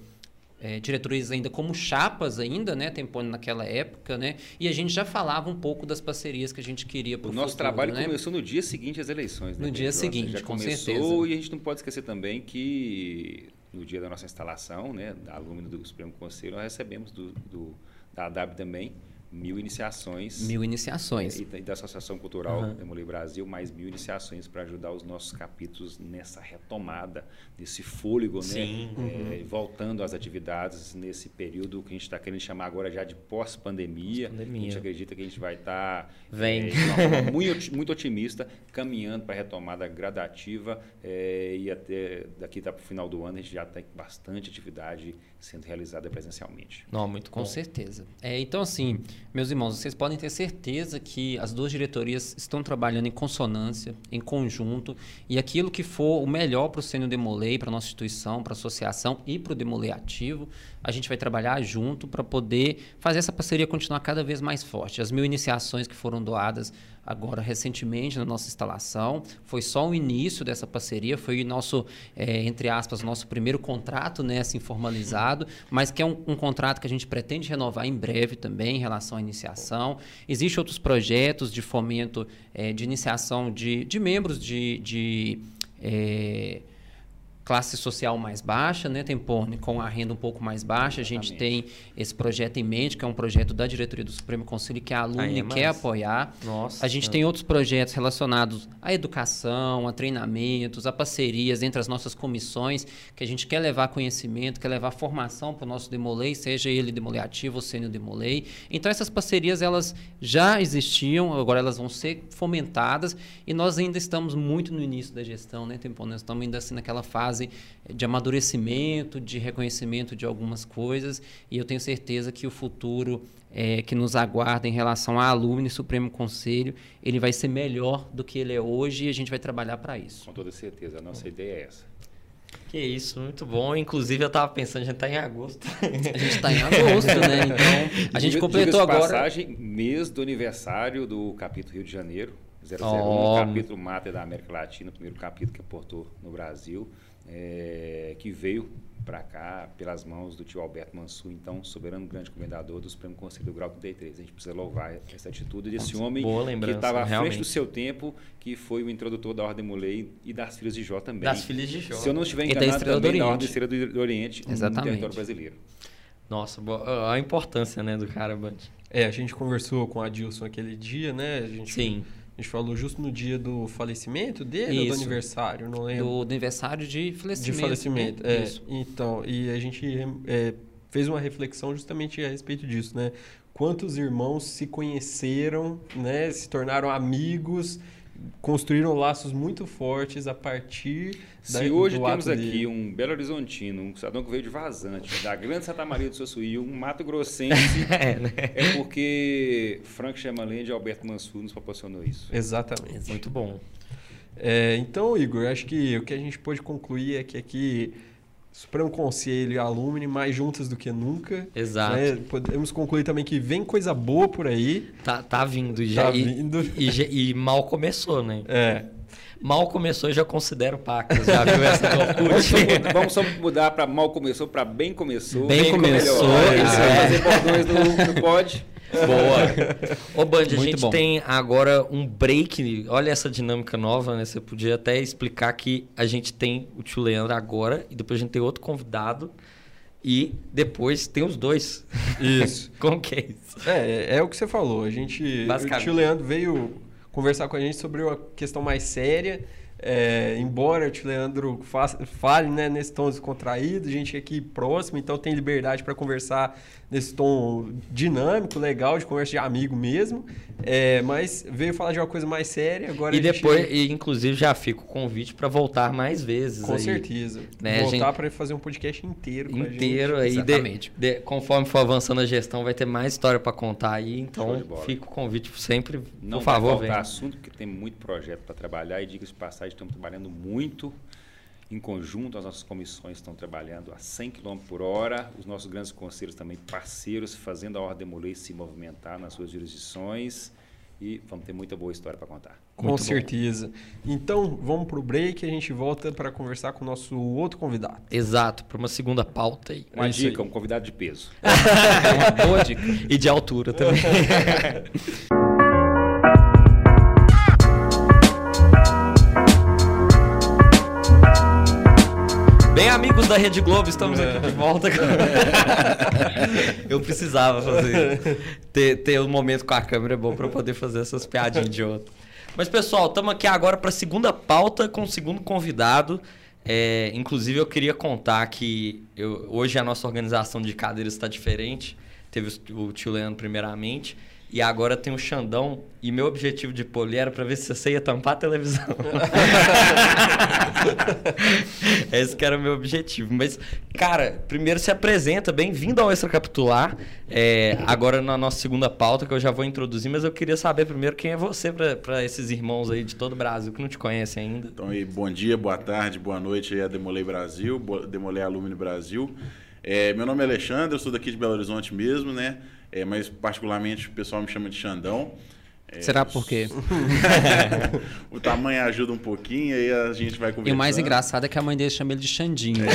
é, ainda como chapas ainda, né, Tempone naquela época, né, e a gente já falava um pouco das parcerias que a gente queria para o nosso futuro, trabalho né? começou no dia seguinte às eleições. Né, no dia seguinte, já com começou, certeza. E a gente não pode esquecer também que no dia da nossa instalação, né, da aluna do Supremo Conselho, nós recebemos do, do da ADAB também mil iniciações. Mil iniciações. E, da Associação Cultural uhum. Demolei Brasil, mais mil iniciações para ajudar os nossos capítulos nessa retomada, nesse fôlego, né? Sim. né? Uhum. É, voltando às atividades nesse período que a gente está querendo chamar agora já de pós-pandemia. Pós a gente acredita que a gente vai estar tá, Vem. É, muito, muito otimista, caminhando para a retomada gradativa é, e até daqui tá para o final do ano a gente já tem bastante atividade sendo realizada presencialmente. Não, muito Com bom. certeza. É, então, assim, Meus irmãos, vocês podem ter certeza que as duas diretorias estão trabalhando em consonância, em conjunto, e aquilo que for o melhor para o Sênior Demolei, para a nossa instituição, para a associação e para o Demolei Ativo, a gente vai trabalhar junto para poder fazer essa parceria continuar cada vez mais forte. As mil iniciações que foram doadas agora recentemente na nossa instalação. Foi só o início dessa parceria, foi o nosso, é, entre aspas, nosso primeiro contrato né, assim, formalizado, mas que é um, um, contrato que a gente pretende renovar em breve também em relação à iniciação. Existem outros projetos de fomento é, de iniciação de, de membros de. de é, classe social mais baixa, né, Tempone, com a renda um pouco mais baixa. A gente tem esse projeto em mente, que é um projeto da diretoria do Supremo Conselho que a Alumni é quer apoiar. Nossa, a gente tem outros projetos relacionados à educação, a treinamentos, a parcerias entre as nossas comissões, que a gente quer levar conhecimento, quer levar formação para o nosso Demolei, seja ele Demolei ativo ou sênior Demolei. Então essas parcerias elas já existiam, agora elas vão ser fomentadas e nós ainda estamos muito no início da gestão, né, Tempone? Nós estamos ainda assim naquela fase fase de amadurecimento, de reconhecimento de algumas coisas, e eu tenho certeza que o futuro é, que nos aguarda em relação à Alumni Supremo Conselho, ele vai ser melhor do que ele é hoje e a gente vai trabalhar para isso. Com toda certeza, a nossa ideia é essa. Que isso, muito bom. Inclusive, eu estava pensando, a gente está em agosto. A gente está em agosto, né? Então, a gente completou agora. passagem, mês do aniversário do capítulo Rio de Janeiro, 001, oh. capítulo Mata da América Latina, o primeiro capítulo que aportou no Brasil é, que veio para cá pelas mãos do tio Alberto Mansur, então soberano grande comendador do Supremo Conselho do Grau 33. A gente precisa louvar essa atitude desse homem que estava à frente do seu tempo, que foi o introdutor da Ordem Mulei e das Filhas de Jó também. Das Filhas de Jó. Se eu não estiver enganado, também da Ordem Estrela do Oriente Exatamente. no território brasileiro. Nossa, a importância né, do cara, Band. É, a gente conversou com a Dilson aquele dia, né? A gente Sim. A gente falou justo no dia do falecimento dele Isso. ou do aniversário? Não lembro. Do, do aniversário de falecimento. De falecimento, é. Isso. Então, e a gente é, fez uma reflexão justamente a respeito disso, né? Quantos irmãos se conheceram, né? Se tornaram amigos construíram laços muito fortes a partir da, Se hoje temos aqui dele. um Belo Horizontino, um cidadão que veio de Vazante, da Grande Santa Maria do Sossuí, um Mato Grossense, é, né? é, porque Frank Chamalende e Alberto Mansur nos proporcionou isso. Exatamente. Muito bom. É, então, Igor, acho que o que a gente pode concluir é que aqui Supremo Conselho e Alumni mais juntas do que nunca. Exato. Né? Podemos concluir também que vem coisa boa por aí. Tá, tá vindo. E já, tá vindo. E, e, e, mal começou, né? É. Mal começou, já considero pacas. Já viu essa Vamos só mudar para mal começou para bem começou. Bem, bem começou. Isso é. Fazer bordões no, no pod. Boa. Ô, Band, a gente bom. tem agora um break. Olha essa dinâmica nova, né? Você podia até explicar que a gente tem o tio Leandro agora e depois a gente tem outro convidado. E depois tem os dois. Isso. Como que é isso? É, é o que você falou. A gente. O tio Leandro veio conversar com a gente sobre uma questão mais séria é, embora o tio Leandro fale né, nesse tom descontraído, a gente aqui próximo, então tem liberdade para conversar nesse tom dinâmico, legal, de conversa de amigo mesmo. É, mas veio falar de uma coisa mais séria agora. E depois, gente... e, inclusive, já fica o convite para voltar mais vezes. Com aí, certeza. Né? Voltar gente... para fazer um podcast inteiro. Com inteiro aí. Exatamente. De, de, conforme for avançando a gestão, vai ter mais história para contar aí. Então, fica o convite sempre. Não por favor, vai assunto, porque tem muito projeto para trabalhar e diga-se de estamos trabalhando muito em conjunto, as nossas comissões estão trabalhando a 100 km por hora, os nossos grandes conselhos também parceiros, fazendo a Ordem Molei se movimentar nas suas jurisdições e vamos ter muita boa história para contar. Com Muito certeza. Bom. Então, vamos para o break e a gente volta para conversar com o nosso outro convidado. Exato, para uma segunda pauta aí. Uma é dica, aí. um convidado de peso. é uma boa dica. E de altura também. amigos da Rede Globo, estamos aqui de volta. eu precisava fazer. Ter, ter um momento com a câmera bom para poder fazer essas piadinhas de outro. Mas, pessoal, estamos aqui agora para a segunda pauta com o segundo convidado. É, inclusive, eu queria contar que eu, hoje a nossa organização de cadeiras está diferente. Teve o, o tio Leandro primeiramente. E agora tem o Xandão. E meu objetivo de poli era pra ver se você ia tampar a televisão. Esse que era o meu objetivo. Mas, cara, primeiro se apresenta. Bem-vindo ao Extra Capitular. É, agora na nossa segunda pauta, que eu já vou introduzir. Mas eu queria saber primeiro quem é você para esses irmãos aí de todo o Brasil que não te conhecem ainda. Então, aí, bom dia, boa tarde, boa noite aí a Demolei Brasil, Demolei Alumínio Brasil. É, meu nome é Alexandre, eu sou daqui de Belo Horizonte mesmo, né? É, mas particularmente o pessoal me chama de Xandão. É, Será por quê? o tamanho ajuda um pouquinho, aí a gente vai conversando. E o mais engraçado é que a mãe dele chama ele de Xandinho. É,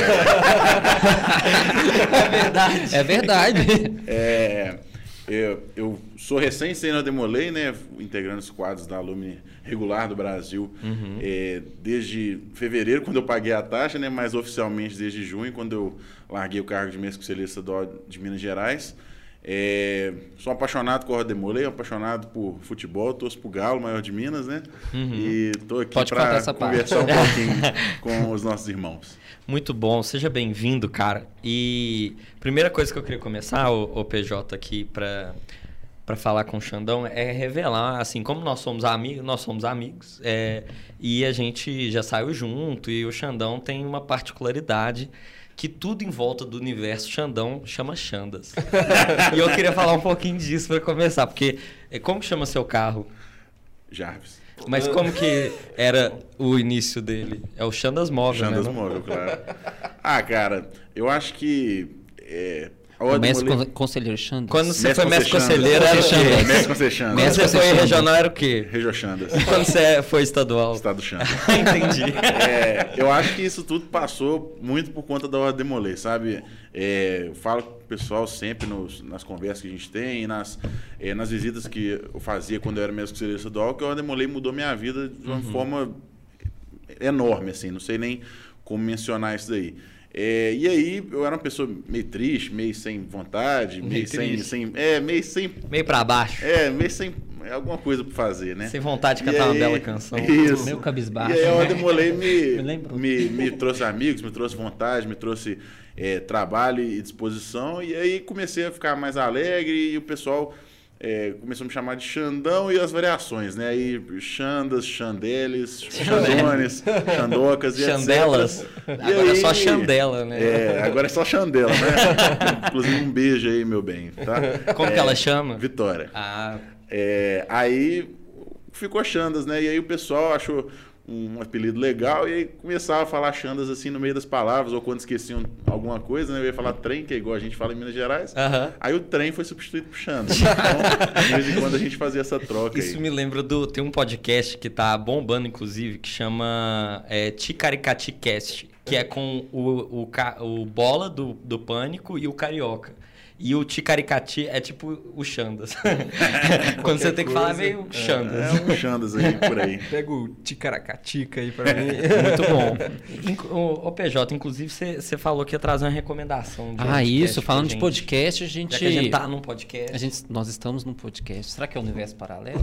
é verdade. É verdade. É, eu, eu sou recém na Demolei, né? Integrando os quadros da Alumni regular do Brasil uhum. é, desde fevereiro, quando eu paguei a taxa, né? Mas oficialmente desde junho, quando eu larguei o cargo de mestre conselheiro de Minas Gerais. É, sou apaixonado com o Demolei, apaixonado por futebol, torço pro Galo, maior de Minas, né? Uhum. E tô aqui para conversar parte. um pouquinho com os nossos irmãos. Muito bom, seja bem-vindo, cara. E primeira coisa que eu queria começar, o, o PJ aqui para para falar com o Xandão é revelar, assim, como nós somos amigos, nós somos amigos, é, e a gente já saiu junto, e o Xandão tem uma particularidade que tudo em volta do universo Xandão chama Xandas. e eu queria falar um pouquinho disso para começar, porque é, como chama seu carro? Jarvis. Mas como que era o início dele? É o Xandas Móvel, Xandas né? Móvel, claro. Ah, cara, eu acho que é, o mestre conselheiro Xandas. Quando você foi mestre conselheiro, era o quê? Mestre conselheiro Xandas. Quando você foi regional, era o quê? Regio Xandas. E quando você foi estadual? Estado Xandas. Entendi. É, eu acho que isso tudo passou muito por conta da Ordem Demolê, sabe? É, eu falo com o pessoal sempre nos, nas conversas que a gente tem, nas, é, nas visitas que eu fazia quando eu era mestre conselheiro estadual, que a Ordem Demolê mudou minha vida de uma uhum. forma enorme, assim. Não sei nem como mencionar isso daí. É, e aí eu era uma pessoa meio triste, meio sem vontade, meio, meio sem, sem, É, meio sem. Meio para baixo. É, meio sem alguma coisa para fazer, né? Sem vontade de cantar aí, uma bela canção. Isso. Meio cabisbaixo. E aí o Demolei me, me, me, trouxe amigos, me trouxe vontade, me trouxe é, trabalho e disposição. E aí comecei a ficar mais alegre e o pessoal é, começou a me chamar de Xandão e as variações, né? Aí Xandas, Xandeles, Xandones, Xandocas e Xandelas. Etc. Agora aí, é só Xandela, né? É, agora é só Xandela, né? Inclusive um beijo aí, meu bem, tá? Como é, que ela chama? Vitória. Ah. É, aí ficou Xandas, né? E aí o pessoal achou um apelido legal e aí começava a falar xandas assim no meio das palavras, ou quando esqueciam alguma coisa, né? Eu ia falar trem, que é igual a gente fala em Minas Gerais. Uhum. Aí o trem foi substituído por xandas. Então, de vez em quando a gente fazia essa troca Isso aí. me lembra do... Tem um podcast que tá bombando, inclusive, que chama é, Ticaricati Cast, que é com o, o, o Bola do, do Pânico e o Carioca. E o Ticaricati é tipo o Xandas. Quando você tem que falar, é meio Xandas. É, é um Xandas aí por aí. Pega o Ticaracatica aí pra mim. Muito bom. O, o PJ, inclusive, você, falou que ia trazer uma recomendação. De ah, isso. Falando de podcast, a gente. Já que a gente tá num podcast. A gente, nós estamos num podcast. Será que é o universo paralelo?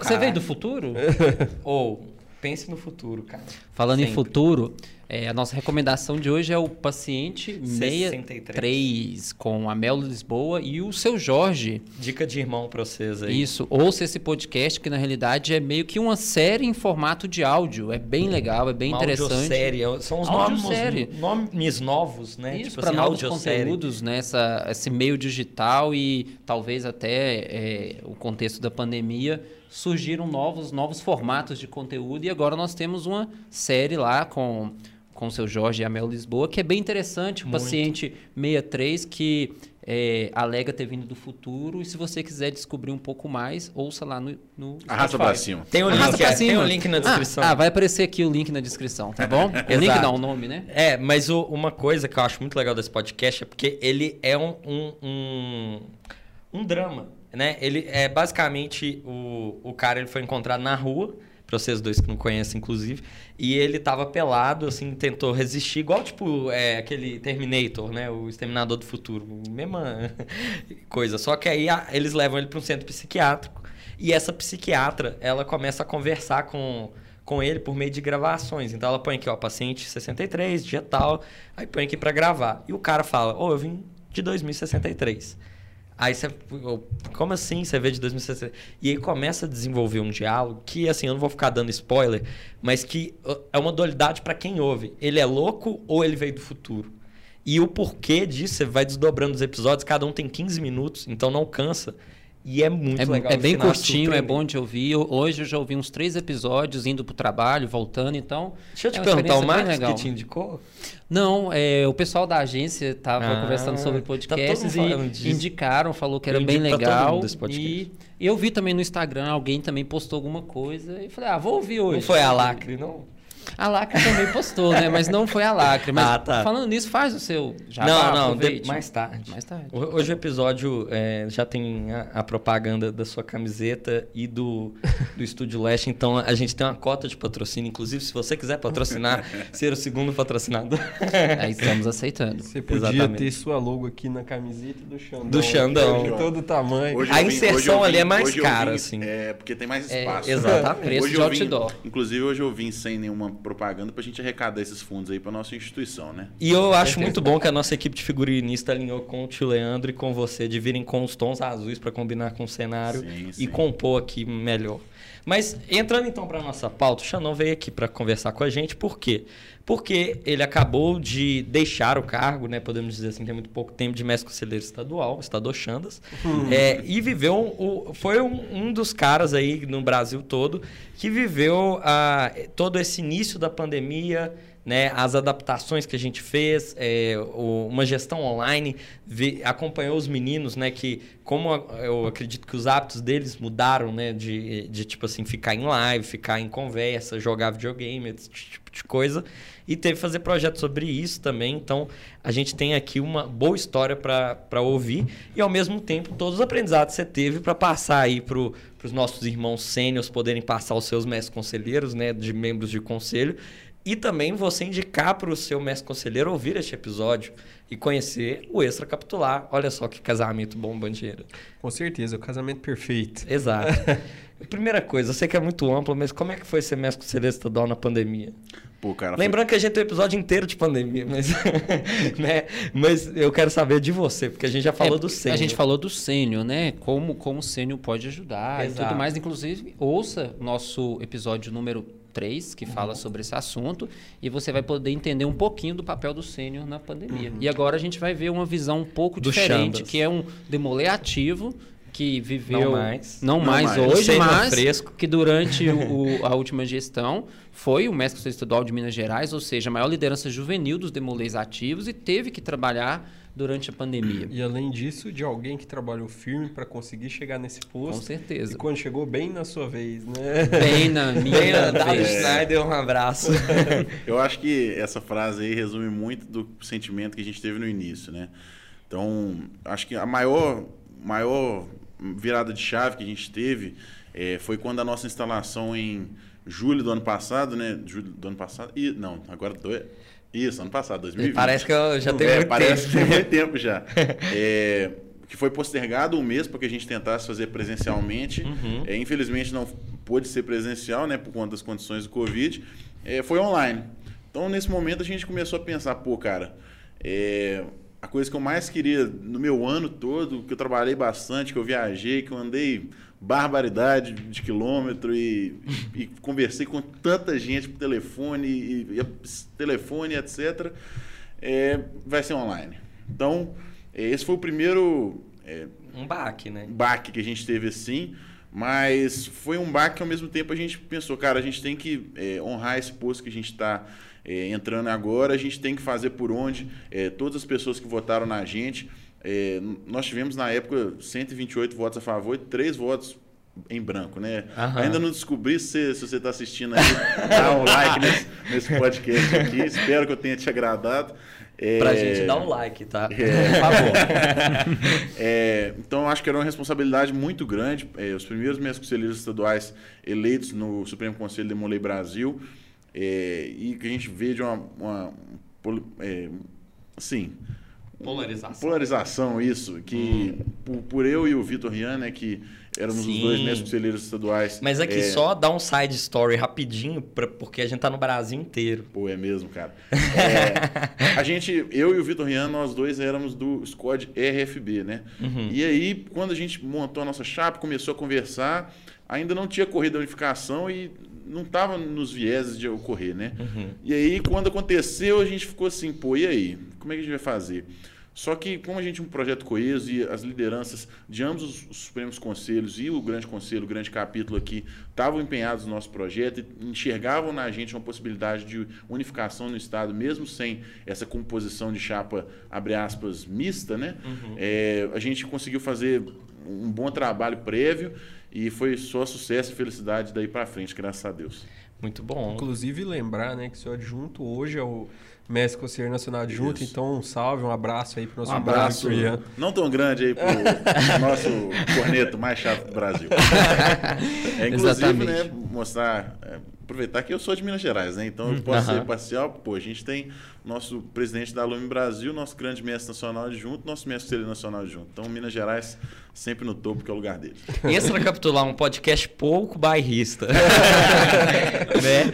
Você veio do futuro? Ou. pense no futuro, cara. Falando Sempre. em futuro, é, a nossa recomendação de hoje é o paciente 63 com a Mel Lisboa e o seu Jorge. Dica de irmão para vocês aí. Isso, ouça esse podcast que na realidade é meio que uma série em formato de áudio. É bem legal, é bem uma interessante. Série, são os nomes, nomes novos, né? Isso, tipo para assim, novos conteúdos, né? Essa, esse meio digital e talvez até é, o contexto da pandemia surgiram novos, novos formatos de conteúdo e agora nós temos uma série lá com com o seu Jorge e a Mel Lisboa, que é bem interessante. O Muito. paciente 63 que é, alega ter vindo do futuro. E se você quiser descobrir um pouco mais, ouça lá no, no Arrasta pra cima. Tem o, link, é, tem o link na descrição. Ah, ah, vai aparecer aqui o link na descrição, tá bom? o link não, o nome, né? É, mas o, uma coisa que eu acho muito legal desse podcast é porque ele é um, um, um, um drama, né? Ele é basicamente o, o cara ele foi encontrado na rua vocês dois que não conhecem, inclusive. E ele tava pelado, assim, tentou resistir, igual, tipo, é, aquele Terminator, né? O Exterminador do Futuro. Mesma coisa. Só que aí a, eles levam ele para um centro psiquiátrico. E essa psiquiatra, ela começa a conversar com, com ele por meio de gravações. Então ela põe aqui, ó, paciente 63, dia tal. Aí põe aqui para gravar. E o cara fala, ô, oh, eu vim de 2063. Aí você, como assim você vê de 2060? E aí começa a desenvolver um diálogo que, assim, eu não vou ficar dando spoiler, mas que é uma dualidade para quem ouve. Ele é louco ou ele veio do futuro? E o porquê disso, você vai desdobrando os episódios, cada um tem 15 minutos, então não cansa. E é muito é, legal. É bem curtinho, é bom de ouvir. Hoje eu já ouvi uns três episódios indo para o trabalho, voltando, então. Deixa eu te é perguntar, o Marcos que te indicou? Não, é, o pessoal da agência estava ah, conversando sobre tá podcasts tá e indicaram, falou que era bem legal. E eu vi também no Instagram, alguém também postou alguma coisa e falei, ah, vou ouvir hoje. Não foi a Lacre, não? A Lacre também postou, né? Mas não foi a Lacre. Mas ah, tá. falando nisso, faz o seu já Não, não, de, mais tarde. Mais tarde. Hoje o episódio é, já tem a, a, propaganda da sua camiseta e do, do Estúdio Leste. Então a gente tem uma cota de patrocínio. Inclusive, se você quiser patrocinar, ser o segundo patrocinador. Aí estamos aceitando. Você podia Exatamente. ter sua logo aqui na camiseta do Xandão. Do Xandão. De todo tamanho. Hoje a vim, inserção ali é mais cara, vim, assim. É, porque tem mais é, espaço. É, exatamente. Preço hoje de outdoor. Vim, inclusive, hoje eu vim sem nenhuma propaganda para a gente arrecadar esses fundos aí para nossa instituição, né? E eu acho muito bom que a nossa equipe de figurinista alinhou com o tio Leandro e com você de virem com os tons azuis para combinar com o cenário sim, sim. e compor aqui melhor. Mas entrando então para nossa pauta, o Xanon veio aqui para conversar com a gente, por quê? Porque ele acabou de deixar o cargo, né, podemos dizer assim, tem muito pouco tempo de mestre conselheiro estadual, estador Chandas, uhum. é, e viveu, o, foi um, um, dos caras aí no Brasil todo que viveu a, todo esse início da pandemia, né, as adaptações que a gente fez, é, o, uma gestão online, vi, acompanhou os meninos, né, que como eu acredito que os hábitos deles mudaram, né, de, de tipo assim, ficar em live, ficar em conversa, jogar videogame, esse tipo de coisa, e teve que fazer projetos sobre isso também, então a gente tem aqui uma boa história para ouvir e ao mesmo tempo todos os aprendizados que você teve para passar aí para os nossos irmãos sênios poderem passar os seus mestres conselheiros, né, de membros de conselho, e também você indicar para o seu mestre conselheiro ouvir este episódio e conhecer o extra capitular. Olha só que casamento bom, Bandeira. Com certeza, o casamento perfeito. Exato. Primeira coisa, eu sei que é muito amplo, mas como é que foi ser mestre conselheiro estadual na pandemia? Pô, cara, Lembrando foi... que a gente tem um episódio inteiro de pandemia, mas, né? mas eu quero saber de você, porque a gente já falou é, do sênior. A gente falou do sênior, né? Como, como o sênior pode ajudar Exato. e tudo mais. Inclusive, ouça nosso episódio número 3, que fala uhum. sobre esse assunto, e você vai poder entender um pouquinho do papel do sênior na pandemia. Uhum. E agora a gente vai ver uma visão um pouco do diferente, que é um demolê ativo, que viveu não mais, não não mais, mais hoje, mas fresco. que durante o, a última gestão foi o mestre estadual de Minas Gerais, ou seja, a maior liderança juvenil dos demolês ativos e teve que trabalhar durante a pandemia. E além disso, de alguém que trabalhou firme para conseguir chegar nesse posto. Com certeza. E quando chegou bem na sua vez, né? Bem na minha bem na vez. Schneider, um abraço. Eu acho que essa frase aí resume muito do sentimento que a gente teve no início, né? Então, acho que a maior, maior virada de chave que a gente teve é, foi quando a nossa instalação em julho do ano passado, né? Julho do ano passado. E, não, agora dois. Isso, ano passado, 2020. Parece que eu já tenho é, muito parece tempo. que tem muito tempo já. é, que foi postergado um mês para que a gente tentasse fazer presencialmente. Uhum. É, infelizmente não pôde ser presencial, né, por conta das condições do Covid. É, foi online. Então, nesse momento, a gente começou a pensar, pô, cara, é, a coisa que eu mais queria no meu ano todo, que eu trabalhei bastante, que eu viajei, que eu andei barbaridade de quilômetro e, e, conversei com tanta gente por telefone, e, e telefone, etc. É, vai ser online. Então, esse foi o primeiro. É, um baque, né? Baque que a gente teve assim. Mas foi um baque que ao mesmo tempo a gente pensou, cara, a gente tem que é, honrar esse posto que a gente está é, entrando agora, a gente tem que fazer por onde é, todas as pessoas que votaram na gente. É, nós tivemos na época 128 votos a favor e 3 votos em branco, né? Aham. Ainda não descobri se, se você está assistindo aí, dá um like nesse, nesse, podcast aqui. Espero que eu tenha te agradado. É... Pra gente dar um like, tá? É... Por favor. é, então, acho que era uma responsabilidade muito grande. É, os primeiros meus conselheiros estaduais eleitos no Supremo Conselho de Molei Brasil. É, e que a gente vê de uma, uma, uma é, assim, Polarização. Polarização, isso. Que hum. por, por, eu e o Vitor Rian, né, que éramos Sim. os dois mesmos conselheiros estaduais. Mas aqui é... só dá um side story rapidinho, pra, porque a gente tá no Brasil inteiro. Pô, é mesmo, cara. É, a gente, eu e o Vitor Rian, nós dois éramos do squad RFB, né? Uhum. E aí, quando a gente montou a nossa chapa, começou a conversar, ainda não tinha corrido a unificação e não estava nos vieses de ocorrer, né? Uhum. E aí, quando aconteceu, a gente ficou assim, pô, e aí? Como é que a gente vai fazer? Só que, como a gente é um projeto coeso e as lideranças de ambos os Supremos Conselhos e o Grande Conselho, o Grande Capítulo aqui, estavam empenhados no nosso projeto e enxergavam na gente uma possibilidade de unificação no Estado, mesmo sem essa composição de chapa, abre aspas, mista, né? Uhum. É, a gente conseguiu fazer um bom trabalho prévio e foi só sucesso e felicidade daí para frente, graças a Deus. Muito bom. Inclusive, lembrar né, que seu adjunto hoje é o Mestre Conselheiro Nacional Adjunto, então um salve, um abraço aí para o nosso um abraço, Ian. Não tão grande aí para o nosso corneto mais chato do Brasil. é, inclusive, né, mostrar, é, aproveitar que eu sou de Minas Gerais, né? Então eu posso uhum. ser parcial. Pô, a gente tem nosso presidente da Lume Brasil, nosso grande mestre nacional adjunto, nosso mestre conselheiro nacional adjunto. Então, Minas Gerais sempre no topo, que é o lugar dele. Extracapitular, um podcast pouco bairrista. né?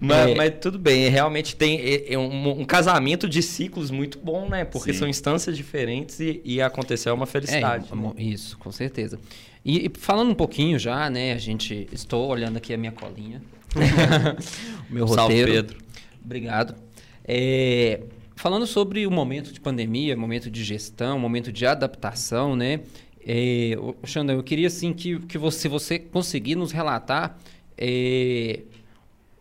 mas, é. mas, tudo bem, realmente tem é, é um, um, casamento de ciclos muito bom, né? Porque Sim. são instâncias diferentes e, e aconteceu uma felicidade. É, né? Isso, com certeza. E, e, falando um pouquinho já, né? A gente. Estou olhando aqui a minha colinha. O meu roteiro. Salve, Pedro. Obrigado. É, falando sobre o momento de pandemia, momento de gestão, momento de adaptação, né? É, Xandão, eu queria assim que, que você, se você conseguir nos relatar é,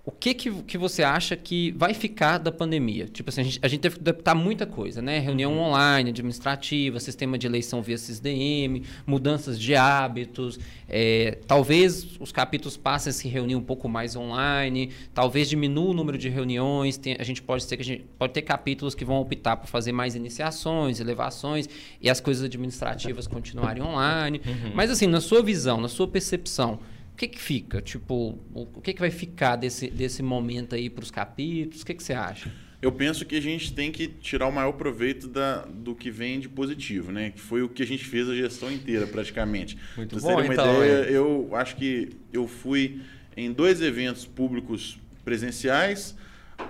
o que, que, que você acha que vai ficar da pandemia? Tipo assim, a gente, a gente teve que adaptar muita coisa, né? Reunião uhum. online, administrativa, sistema de eleição via SISDM, mudanças de hábitos. É, talvez os capítulos passem a se reunir um pouco mais online, talvez diminua o número de reuniões. Tem, a gente pode ter que a gente pode ter capítulos que vão optar por fazer mais iniciações, elevações e as coisas administrativas continuarem online. Uhum. Mas assim, na sua visão, na sua percepção, o que, que fica? Tipo, o que, que vai ficar desse, desse momento aí para os capítulos? O que, que você acha? Eu penso que a gente tem que tirar o maior proveito da, do que vem de positivo, né? Que foi o que a gente fez a gestão inteira, praticamente. Muito pra bom, uma então, ideia, é. eu acho que eu fui em dois eventos públicos presenciais,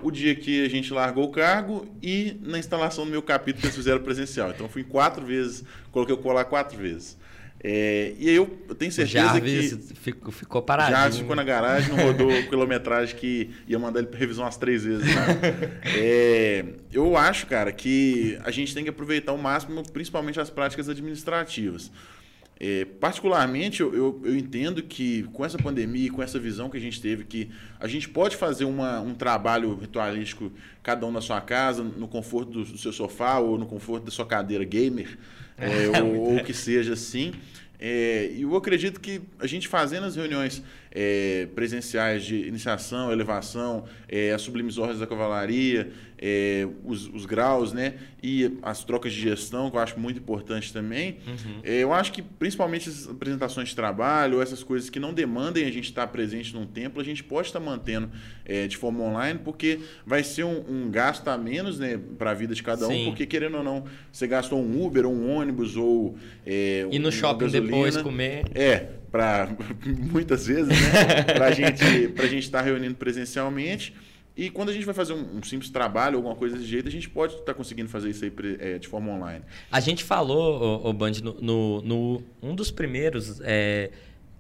o dia que a gente largou o cargo e na instalação do meu capítulo que eles fizeram presencial. Então, fui quatro vezes, coloquei o colar quatro vezes. É, e aí eu, eu tenho certeza Jarvis que. Ficou, ficou parado. Jarvis ficou na garagem, não rodou quilometragem que ia mandar ele para revisão umas três vezes. Né? é, eu acho, cara, que a gente tem que aproveitar ao máximo, principalmente as práticas administrativas. É, particularmente, eu, eu, eu, entendo que com essa pandemia, com essa visão que a gente teve, que a gente pode fazer uma, um trabalho ritualístico, cada um na sua casa, no conforto do, do seu sofá ou no conforto da sua cadeira gamer, é, ou, ou que seja assim. É, e eu acredito que a gente fazendo as reuniões é, presenciais de iniciação, elevação, é, as sublimes ordens da cavalaria, é, os, os, graus, né? E as trocas de gestão, que eu acho muito importante também. Uhum. É, eu acho que principalmente as apresentações de trabalho, essas coisas que não demandem a gente estar presente num templo, a gente pode estar mantendo é, de forma online, porque vai ser um, um gasto a menos né, para a vida de cada Sim. um, porque querendo ou não, você gastou um Uber, ou um ônibus, ou. É, e no shopping depois comer. É, para muitas vezes, né? para gente, a gente estar tá reunindo presencialmente. E quando a gente vai fazer um, um, simples trabalho, alguma coisa desse jeito, a gente pode estar tá conseguindo fazer isso aí é, de forma online. A gente falou, o, Band, no, no, no, um dos primeiros. É,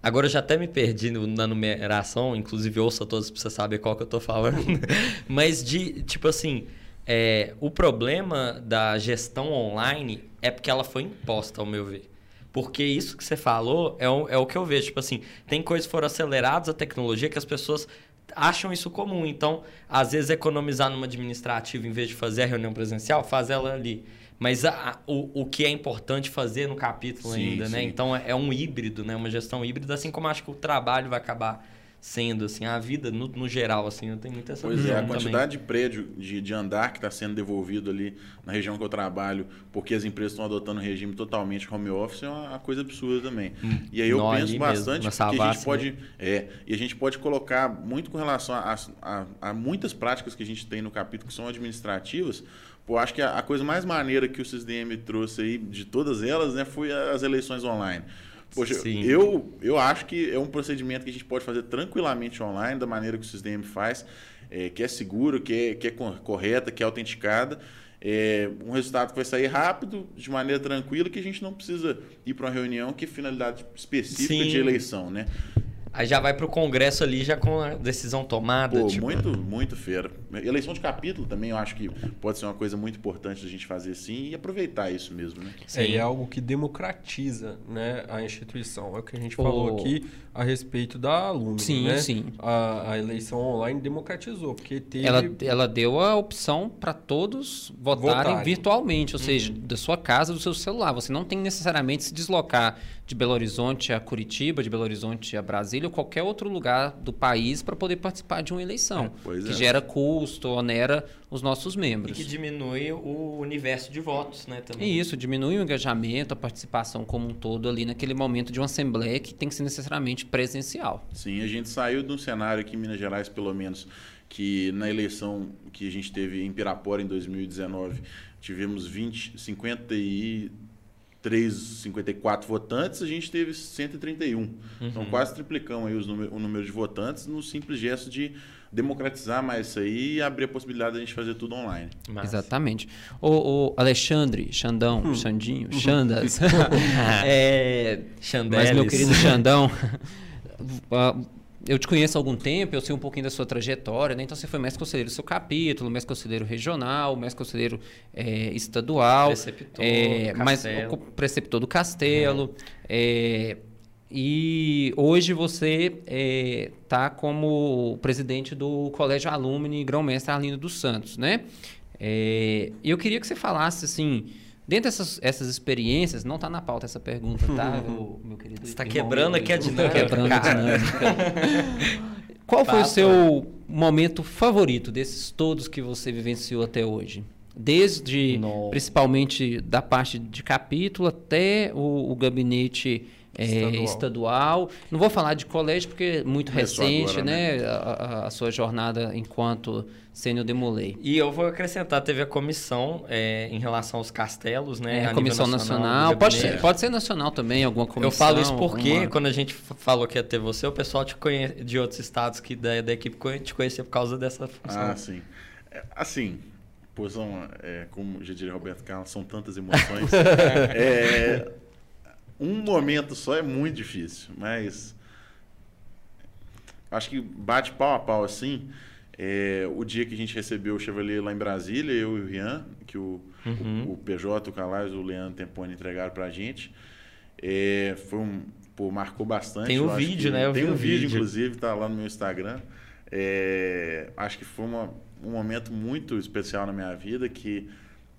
agora eu já até me perdi no, na numeração, inclusive ouça todos para você saber qual que eu estou falando. Mas de, tipo assim, é, o problema da gestão online é porque ela foi imposta, ao meu ver. Porque isso que você falou é o, é o que eu vejo. Tipo assim, tem coisas que foram aceleradas a tecnologia que as pessoas acham isso comum. Então, às vezes, economizar numa administrativa, em vez de fazer a reunião presencial, faz ela ali. Mas a, o, o que é importante fazer no capítulo sim, ainda, né? sim. né? Então, é, é um híbrido, né? Uma gestão híbrida, assim como acho que o trabalho vai acabar sendo, assim, a vida no, no geral, assim, eu tenho muita essa Pois é, a quantidade também. de prédio, de, de andar que está sendo devolvido ali na região que eu trabalho, porque as empresas estão adotando um regime totalmente home office, é uma, uma coisa absurda também. Hum, e aí eu penso bastante mesmo, que a gente pode... Né? É, e a gente pode colocar muito com relação a, a, a muitas práticas que a gente tem no capítulo que são administrativas, Pô, acho que a, a coisa mais maneira que o CISDM trouxe aí de todas elas, né, foi as eleições online. Poxa, Sim. eu, eu acho que é um procedimento que a gente pode fazer tranquilamente online, da maneira que o CISDM faz, é, que é seguro, que é, que é cor- correta, que é autenticada. É, um resultado que vai sair rápido, de maneira tranquila, que a gente não precisa ir para uma reunião que é finalidade específica Sim. de eleição, né? Aí já vai pro Congresso ali já com a decisão tomada. Pô, tipo, muito, muito fera. Eleição de capítulo também eu acho que pode ser uma coisa muito importante da gente fazer assim e aproveitar isso mesmo, né? É, e Sim. é algo que democratiza né, a instituição. É o que a gente falou aqui a respeito da Alumni. Sim, né? sim. A, a eleição online democratizou, porque teve. Ela, ela deu a opção para todos votarem, Votarem. virtualmente, ou seja, da sua casa, do seu celular. Você não tem necessariamente se deslocar de Belo Horizonte a Curitiba, de Belo Horizonte a Brasília ou qualquer outro lugar do país para poder participar de uma eleição, pois que é. gera custo, onera os nossos E membros. que diminui o universo de votos, né? Também. E isso diminui o engajamento, a participação como um todo ali naquele momento de uma assembleia que tem que ser necessariamente presencial. Sim, a gente saiu de um cenário aqui em Minas Gerais, pelo menos, que na eleição que a gente teve em Pirapora em 2019, tivemos 20, 53, 54 votantes, a gente teve 131. Então quase triplicamos aí os número, o número de votantes no simples gesto de democratizar mais isso aí e abrir a possibilidade de a gente fazer tudo online. Mas- Exatamente. O, o Alexandre, Xandão, Xandinho, Xandas. é, mas, meu querido Xandão, ah, eu te conheço há algum tempo, eu sei um pouquinho da sua trajetória, né? Então você foi mestre conselheiro do seu capítulo, mestre conselheiro regional, mestre conselheiro eh, estadual, Preceptor eh, do mas preceptor do castelo. eh, e hoje você está como presidente do Colégio Alumni Grão-Mestre Arlindo dos Santos, né? E eu queria que você falasse assim, dentro dessas essas experiências, não está na pauta essa pergunta, tá, o- meu querido? Você tá irmão quebrando meu, aqui a tá dinâmica, quebrando a dinâmica. Qual foi o seu momento favorito desses todos que você vivenciou até hoje? Desde, Não. principalmente, da parte de capítulo até o, o gabinete Estadual. estadual. Não vou falar de colégio porque é muito Começou recente, agora, né? A, a- a sua jornada enquanto sênior demolei. E eu vou acrescentar, teve a comissão é, em relação aos castelos, né? É, a comissão nacional. do Pode ser, pode ser nacional também, alguma comissão. Eu falo isso porque alguma- quando a gente falou que ia ter você, o pessoal te conhe... de outros estados que da, da equipe te conhecia por causa dessa função. Ah, sim. É, Assim, pô, são, é, como já diria Roberto Carlos, são tantas emoções. É, um momento só é muito difícil, mas acho que bate pau a pau assim. é, o dia que a gente recebeu o Chevrolet lá em Brasília, eu e o Rian, que o, Uhum. o, o PJ, o Calais, o Leandro Tempone entregaram pra gente. É, foi um, pô, marcou bastante. Tem acho vídeo, que- né? Eu tem um vídeo, vídeo. inclusive, tá lá no meu Instagram. É, acho que foi uma, um momento muito especial na minha vida que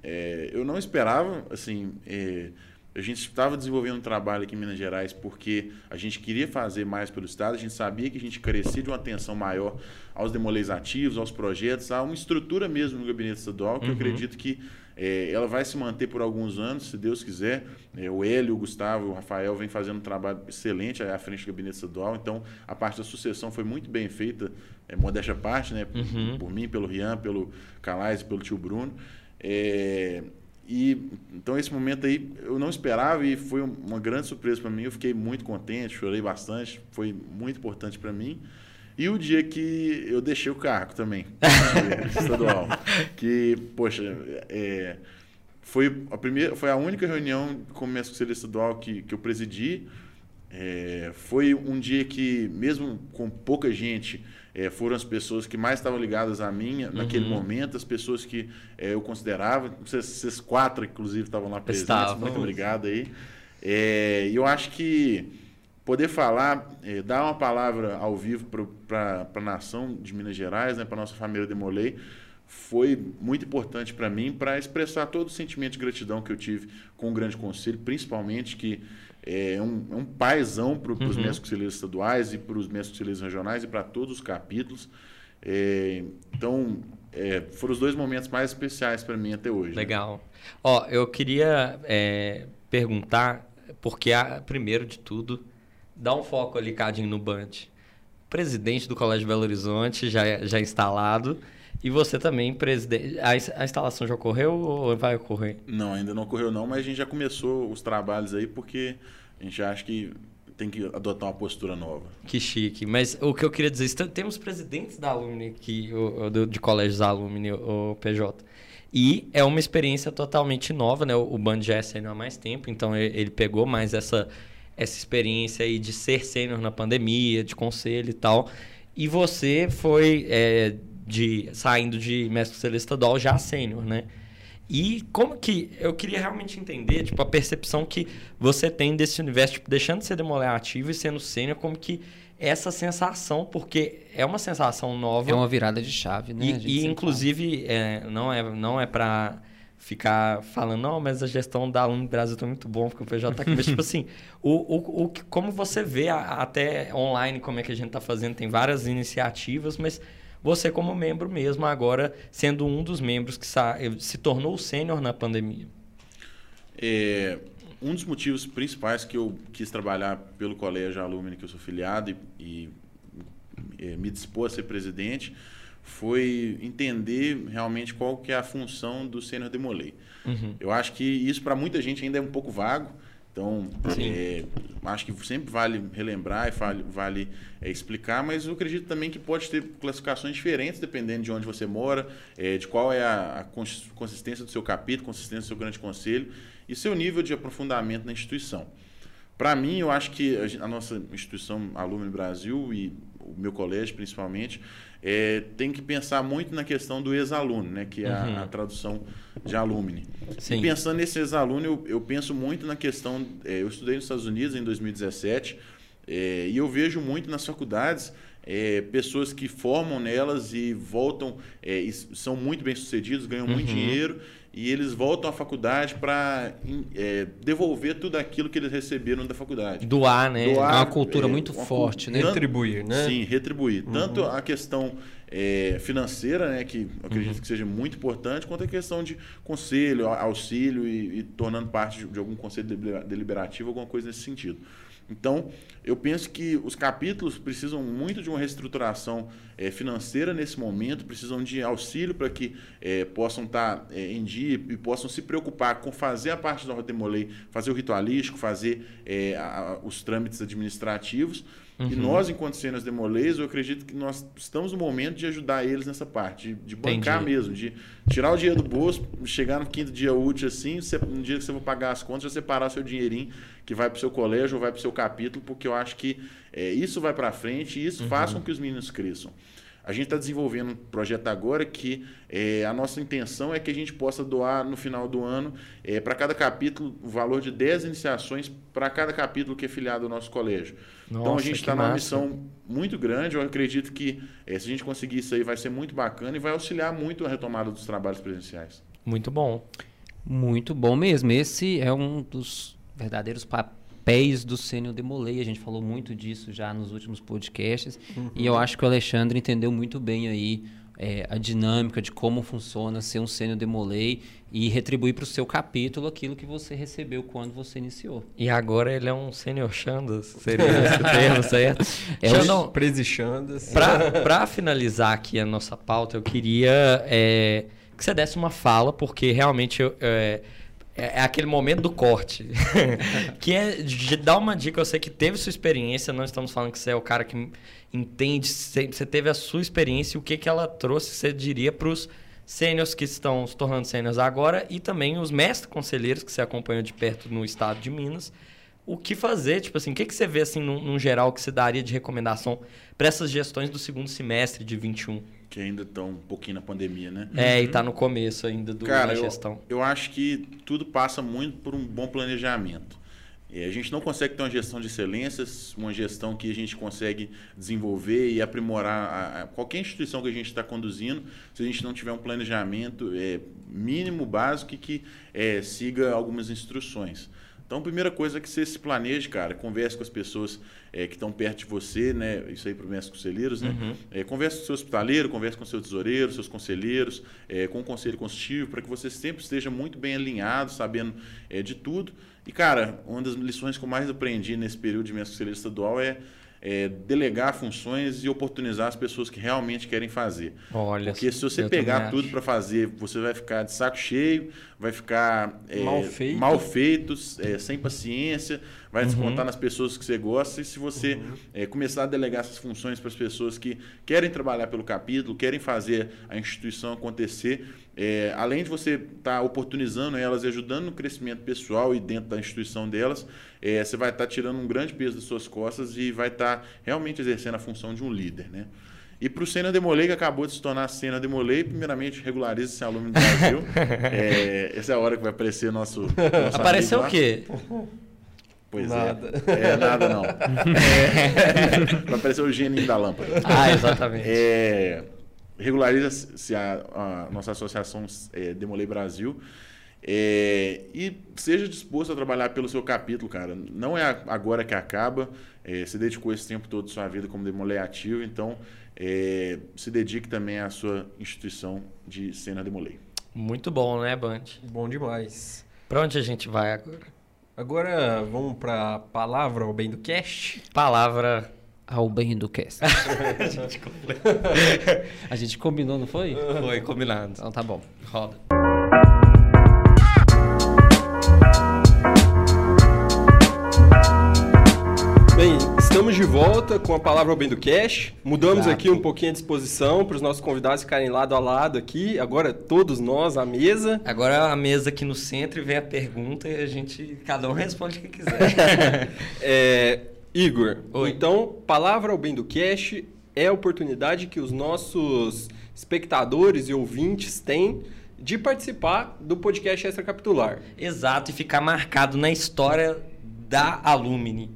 é, eu não esperava, assim, é, a gente estava desenvolvendo um trabalho aqui em Minas Gerais porque a gente queria fazer mais pelo Estado, a gente sabia que a gente carecia de uma atenção maior aos demolês ativos, aos projetos, a uma estrutura mesmo no gabinete estadual, que eu acredito que é, ela vai se manter por alguns anos, se Deus quiser. É, o Hélio, o Gustavo, o Rafael vem fazendo um trabalho excelente à frente do gabinete estadual, então a parte da sucessão foi muito bem feita, é, modéstia à parte, né, por, por mim, pelo Rian, pelo Calais e pelo tio Bruno. É, e então esse momento aí eu não esperava e foi um- uma grande surpresa para mim. Eu fiquei muito contente, chorei bastante, foi muito importante para mim. E o dia que eu deixei o cargo também, estadual, que poxa, é, foi a primeira, foi a única reunião como mestre conselho estadual que, que eu presidi. É, foi um dia que, mesmo com pouca gente, é, foram as pessoas que mais estavam ligadas a mim naquele Uhum. momento, as pessoas que é, eu considerava. Vocês, vocês quatro, inclusive, estavam lá presentes. Estavam. Muito obrigado aí. É, E eu acho que poder falar, é, dar uma palavra ao vivo para a nação de Minas Gerais, né, para nossa família Demolei, foi muito importante para mim para expressar todo o sentimento de gratidão que eu tive com o Grande Conselho, principalmente que é um, é um paizão para os Uhum. mestres conselheiros estaduais e para os mestres conselheiros regionais e para todos os capítulos. É, então, é, foram os dois momentos mais especiais para mim até hoje. né? Legal. Ó, eu queria é, perguntar, porque a- primeiro de tudo, dá um foco ali, Cadinho, no Band. Presidente do Colégio Belo Horizonte, já, já instalado. E você também, presidente. A, a instalação já ocorreu ou vai ocorrer? Não, ainda não ocorreu não, mas a gente já começou os trabalhos aí porque a gente acha que tem que adotar uma postura nova. Que chique. Mas o que eu queria dizer, temos presidentes da Alumni aqui, de colégios Alumni, o PJ. E é uma experiência totalmente nova, né? O Band já é sênior há mais tempo, então ele pegou mais essa, essa experiência aí de ser sênior na pandemia, de conselho e tal. E você foi é, de saindo de mestre celeste estadual já sênior, né? E como que eu queria realmente entender, tipo, a percepção que você tem desse universo, tipo, deixando de ser demoler ativo e sendo sênior, como que essa sensação, porque é uma sensação nova. É uma virada de chave, né? E, e inclusive, é, não é, não é para ficar falando, não, mas a gestão da Aluno Brasil está muito bom, porque o PJ está aqui. mas, tipo assim, o, o, o, como você vê a, até online como é que a gente está fazendo, tem várias iniciativas, mas você como membro mesmo, agora sendo um dos membros que se tornou sênior na pandemia? É, um dos motivos principais que eu quis trabalhar pelo colégio Alumni que eu sou filiado e, e é, me dispor a ser presidente foi entender realmente qual que é a função do sênior demolei. Uhum. Eu acho que isso para muita gente ainda é um pouco vago, então, é, acho que sempre vale relembrar e vale, vale é, explicar, mas eu acredito também que pode ter classificações diferentes dependendo de onde você mora, é, de qual é a, a, consistência do seu capítulo, consistência do seu grande conselho e seu nível de aprofundamento na instituição. Para mim, eu acho que a, a nossa instituição Alumni Brasil e o meu colégio principalmente, é, tem que pensar muito na questão do ex-aluno, né, que é a, uhum. a, tradução de alumni. Sim. E pensando nesse ex-aluno, eu, eu, penso muito na questão. É, eu estudei nos Estados Unidos em 2017 é, e eu vejo muito nas faculdades é, pessoas que formam nelas e voltam, é, e são muito bem sucedidos, ganham uhum. muito dinheiro e eles voltam à faculdade para é, devolver tudo aquilo que eles receberam da faculdade. Doar, né? Doar, é uma cultura é, muito uma forte, né? Retribuir, né? Sim, retribuir. Uhum. Tanto a questão é, financeira, né, que acredito uhum. que seja muito importante, quanto a questão de conselho, auxílio e, e tornando parte de, de algum conselho deliberativo, alguma coisa nesse sentido. Então, eu penso que os capítulos precisam muito de uma reestruturação é, financeira nesse momento, precisam de auxílio para que é, possam estar tá, é, em dia e possam se preocupar com fazer a parte da Rotemolei, fazer o ritualístico, fazer a, os trâmites administrativos Uhum. E nós, enquanto cenas demolês, eu acredito que nós estamos no momento de ajudar eles nessa parte, de, de bancar Entendi. mesmo, de tirar o dinheiro do bolso, chegar no quinto dia útil assim, você, no dia que você for pagar as contas, já separar seu dinheirinho que vai para o seu colégio ou vai para o seu capítulo, porque eu acho que é, isso vai para frente e isso uhum. faz com que os meninos cresçam. A gente está desenvolvendo um projeto agora que é, a nossa intenção é que a gente possa doar no final do ano, é, para cada capítulo, o valor de 10 iniciações para cada capítulo que é filiado ao nosso colégio. Nossa, então a gente está numa missão muito grande. Eu acredito que é, se a gente conseguir isso aí vai ser muito bacana e vai auxiliar muito a retomada dos trabalhos presenciais. Muito bom. Muito bom mesmo. Esse é um dos verdadeiros papéis do Sênior Demolei. A gente falou muito disso já nos últimos podcasts. Uhum. E eu acho que o Alexandre entendeu muito bem aí é, a dinâmica de como funciona ser um sênior demolei e retribuir para o seu capítulo aquilo que você recebeu quando você iniciou. E agora ele é um sênior Chandas, seria esse termo, certo? É o Prezi Chandas. Para finalizar aqui a nossa pauta, eu queria é, que você desse uma fala, porque realmente eu, é, é, é aquele momento do corte. que é de dar uma dica. Eu sei que teve sua experiência, não estamos falando que você é o cara que entende, você teve a sua experiência, o que, que ela trouxe, você diria para os sêniors que estão se tornando sêniors agora e também os mestres conselheiros que você acompanhou de perto no estado de Minas. O que fazer? Tipo assim, o que, que você vê assim, num, num geral que você daria de recomendação para essas gestões do segundo semestre de 21? Que ainda estão um pouquinho na pandemia, né? É, uhum. e está no começo ainda do, Cara, da gestão. Eu, eu acho que tudo passa muito por um bom planejamento. É, a gente não consegue ter uma gestão de excelências, uma gestão que a gente consegue desenvolver e aprimorar a, a qualquer instituição que a gente está conduzindo, se a gente não tiver um planejamento é, mínimo, básico e que é, siga algumas instruções. Então, a primeira coisa é que você se planeje, cara, converse com as pessoas é, que estão perto de você, né? Isso aí para os conselheiros, né? Uhum. É, converse com o seu hospitaleiro, converse com o seu tesoureiro, seus conselheiros, é, com o conselho consultivo, para que você sempre esteja muito bem alinhado, sabendo de tudo. E, cara, uma das lições que eu mais aprendi nesse período de mestre conselheiro estadual é é, delegar funções e oportunizar as pessoas que realmente querem fazer. Olha, Porque se você pegar tudo para fazer, você vai ficar de saco cheio, vai ficar é, mal feito, mal feito é, sem paciência, vai uhum. descontar nas pessoas que você gosta. E se você uhum. é, começar a delegar essas funções para as pessoas que querem trabalhar pelo capítulo, querem fazer a instituição acontecer, é, além de você estar tá oportunizando elas e ajudando no crescimento pessoal e dentro da instituição delas, é, você vai estar tá tirando um grande peso das suas costas e vai estar tá realmente exercendo a função de um líder. Né? E para o Senna Demolei, que acabou de se tornar Senna Demolei, primeiramente regularize esse aluno do Brasil. é, essa é a hora que vai aparecer nosso. nosso Apareceu o quê? Pois nada. é. É, nada não. É, vai aparecer o gênio da lâmpada. Ah, exatamente. É, regulariza-se a, a, nossa associação é, Demolei Brasil. É, e seja disposto a trabalhar pelo seu capítulo, cara. Não é agora que acaba. É, você dedicou esse tempo todo de sua vida como Demolei ativo, então é, se dedique também à sua instituição de cena Demolei. Muito bom, né, Band? Bom demais. Para onde a gente vai agora? Agora vamos para a palavra ao bem do cast. Palavra ao bem do cast. a, gente a gente combinou, não foi? Foi, combinado. Então tá bom. Roda. Bem, estamos de volta com a palavra ao bem do cash. Mudamos Exato. aqui um pouquinho a disposição para os nossos convidados ficarem lado a lado aqui. Agora todos nós à mesa. Agora a mesa aqui no centro e vem a pergunta e a gente cada um responde o que quiser. é, Igor, Oi. então, palavra ao bem do cash é a oportunidade que os nossos espectadores e ouvintes têm de participar do podcast extracapitular. Exato, e ficar marcado na história da Alumni.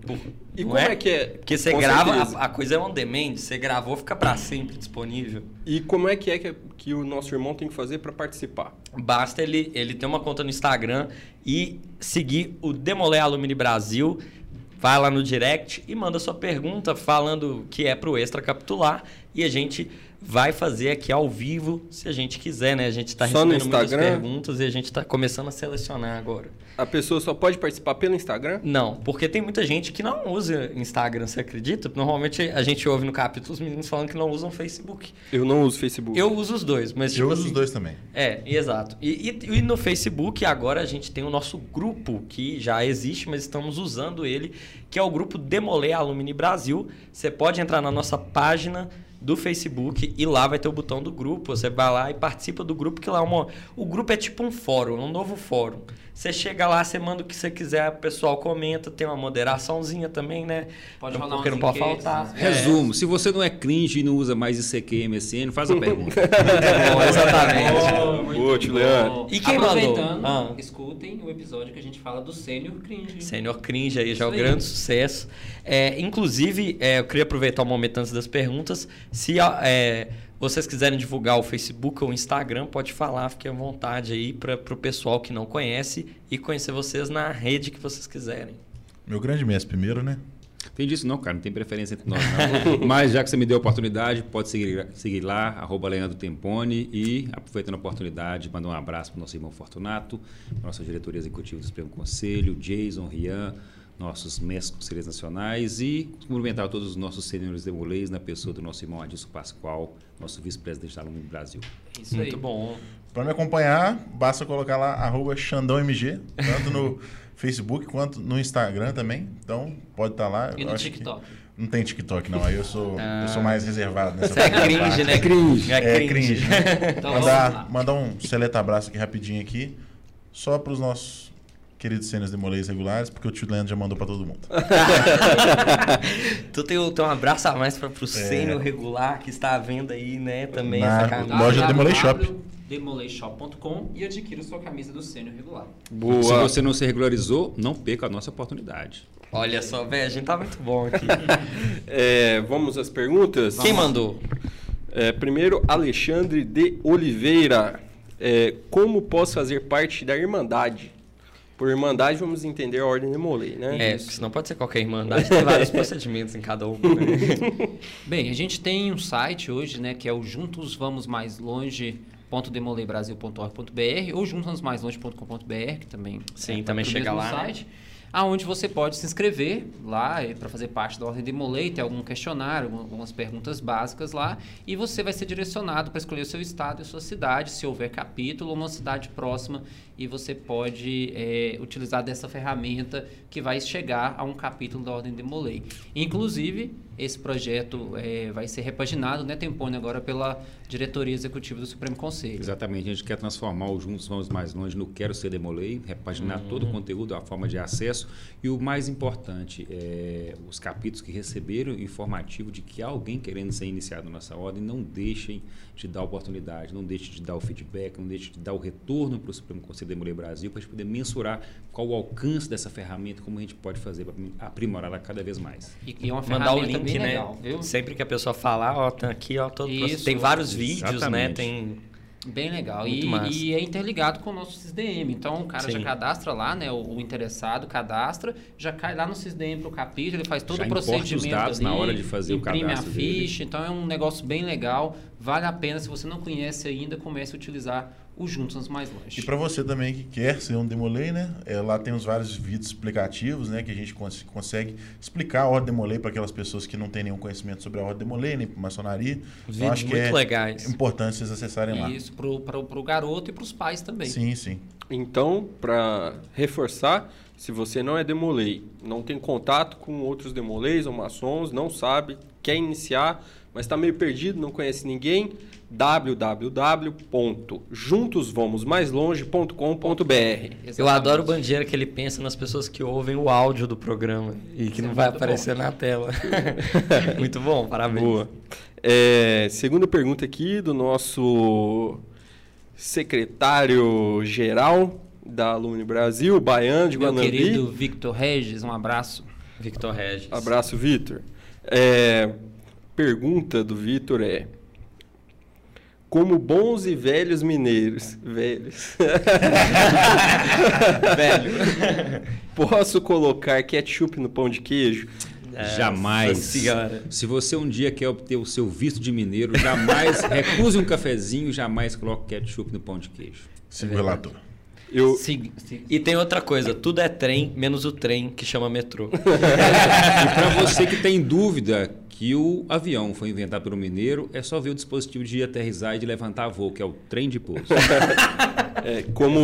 E como é? é? que é? Porque você grava, a, a, coisa é on demand, você gravou, fica para sempre disponível. E como é que é que, que o nosso irmão tem que fazer para participar? Basta ele, ele ter uma conta no Instagram e seguir o Demolé Alumni Brasil. Vai lá no direct e manda sua pergunta falando que é pro extra capitular e a gente vai fazer aqui ao vivo, se a gente quiser, né? A gente está recebendo muitas perguntas e a gente está começando a selecionar agora. A pessoa só pode participar pelo Instagram? Não, porque tem muita gente que não usa Instagram, você acredita? Normalmente a gente ouve no capítulo os meninos falando que não usam Facebook. Eu não uso Facebook. Eu uso os dois, mas tipo Eu uso assim, os dois também. É, exato. E, e, e no Facebook agora a gente tem o nosso grupo que já existe, mas estamos usando ele, que é o grupo Demoler Alumni Brasil. Você pode entrar na nossa página do Facebook e lá vai ter o botão do grupo. Você vai lá e participa do grupo, que lá é uma... o grupo é tipo um fórum, um novo fórum. Você chega lá, você manda o que você quiser, o pessoal comenta, tem uma moderaçãozinha também, né? Pode falar Porque não pode faltar. Né? Resumo, é. se você não é cringe e não usa mais ICQ, MSN, faz a pergunta. bom, exatamente. Boa, Leandro. E quem Aproveitando, mandou? Ah. escutem o episódio que a gente fala do Sênior Cringe. Sênior Cringe aí, já é um grande sucesso. É, inclusive, é, eu queria aproveitar o um momento antes das perguntas. Se é, vocês quiserem divulgar o Facebook ou o Instagram, pode falar, fique à vontade aí para o pessoal que não conhece e conhecer vocês na rede que vocês quiserem. Meu grande mestre primeiro, né? Tem disso não, cara. Não tem preferência entre nós, não. Mas já que você me deu a oportunidade, pode seguir, seguir lá, arroba Leandro Tempone. E, aproveitando a oportunidade, mandar um abraço para o nosso irmão Fortunato, nossa diretoria executiva do Supremo Conselho, Jason, Rian, nossos mestres conselheiros nacionais e cumprimentar todos os nossos senhores demolês na pessoa do nosso irmão Adilson Pascoal, nosso vice-presidente da Aluno do Brasil. Isso Muito aí. bom. Para me acompanhar, basta colocar lá arroba XandãoMG, tanto no Facebook quanto no Instagram também. Então, pode estar tá lá. E no TikTok. Não tem TikTok, não. Aí eu sou, ah. eu sou mais reservado nessa Você é cringe, né? Cringe. É, é cringe. então, mandar, mandar um seleta abraço aqui rapidinho aqui. Só para os nossos queridos cenas de moleis regulares, porque o tio Leandro já mandou para todo mundo. tu tem, tem um abraço a mais para o é. sênior regular que está à venda aí, né? Também Na essa loja Demolei Shop. Demolashop.com e adquira sua camisa do sênior regular. Boa. Se você não se regularizou, não perca a nossa oportunidade. Olha só, velho, a gente tá muito bom aqui. é, vamos às perguntas? Quem mandou? É, primeiro, Alexandre de Oliveira. É, como posso fazer parte da Irmandade? Por irmandade, vamos entender a ordem de Molay, né? É, Isso. senão pode ser qualquer irmandade, tem vários procedimentos em cada um. Né? Bem, a gente tem um site hoje, né, que é o Juntos Vamos Mais Longe .demoleibrasil.org.br ou juntasmaislonge.com.br, que também Sim, é, também chega lá. Né? Aonde você pode se inscrever lá para fazer parte da Ordem de Molei, ter algum questionário, algumas perguntas básicas lá, e você vai ser direcionado para escolher o seu estado e sua cidade, se houver capítulo ou uma cidade próxima, e você pode é, utilizar dessa ferramenta que vai chegar a um capítulo da Ordem de Molei. Inclusive, esse projeto é, vai ser repaginado, né, Tempone, agora pela diretoria executiva do Supremo Conselho. Exatamente, a gente quer transformar o Juntos Vamos Mais Longe no Quero Ser Demolei, repaginar uhum. todo o conteúdo, a forma de acesso e o mais importante, é, os capítulos que receberam informativo de que há alguém querendo ser iniciado nessa ordem, não deixem de dar oportunidade, não deixem de dar o feedback, não deixem de dar o retorno para o Supremo Conselho Demolei Brasil, para a gente poder mensurar qual o alcance dessa ferramenta, como a gente pode fazer para aprimorá-la cada vez mais. E, e é uma Mandar o link, né? Legal, Sempre que a pessoa falar, ó, tem aqui, ó, todo Isso, tem vários vídeos, né? Tem Bem legal. E, e, é interligado com o nosso SysDM. Então o cara Sim. já cadastra lá, né? O, o, interessado cadastra, já cai lá no SysDM para o capítulo, ele faz todo já o procedimento. Os dados ali, na hora de fazer o cadastro. Imprime a ficha. Dele. Então é um negócio bem legal. Vale a pena, se você não conhece ainda, comece a utilizar o Juntos Mais Longe. E para você também que quer ser um Demolei, né? É, lá tem os vários vídeos explicativos, né? Que a gente cons consegue explicar a ordem Demolei para aquelas pessoas que não têm nenhum conhecimento sobre a ordem Demolei, nem maçonaria. Os então, acho que é legais. importante vocês acessarem lá. Isso, para o garoto e para os pais também. Sim, sim. Então, para reforçar, se você não é Demolei, não tem contato com outros Demoleis ou maçons, não sabe, quer iniciar, mas está meio perdido, não conhece ninguém, www.juntosvamosmaislonge.com.br. Eu adoro o Bandeira que ele pensa nas pessoas que ouvem o áudio do programa e que Isso não é vai aparecer bom. na tela. muito bom, parabéns. Boa. É, segunda pergunta aqui do nosso secretário-geral da Alumni Brasil, Baiano de Meu Guanambi. querido Victor Regis, um abraço. Victor Regis. Abraço, Victor. É, pergunta do Victor é como bons e velhos mineiros. Velhos. Velho. Posso colocar ketchup no pão de queijo? jamais. Senhora. Se você um dia quer obter o seu visto de mineiro, jamais recuse um cafezinho, jamais coloque ketchup no pão de queijo. Siga o relator. Eu... Sim, sim. E tem outra coisa, tudo é trem, menos o trem que chama metrô. e para você que tem dúvida que o avião foi inventado pelo mineiro, é só ver o dispositivo de aterrissar e de levantar voo, que é o trem de pouso. é, como,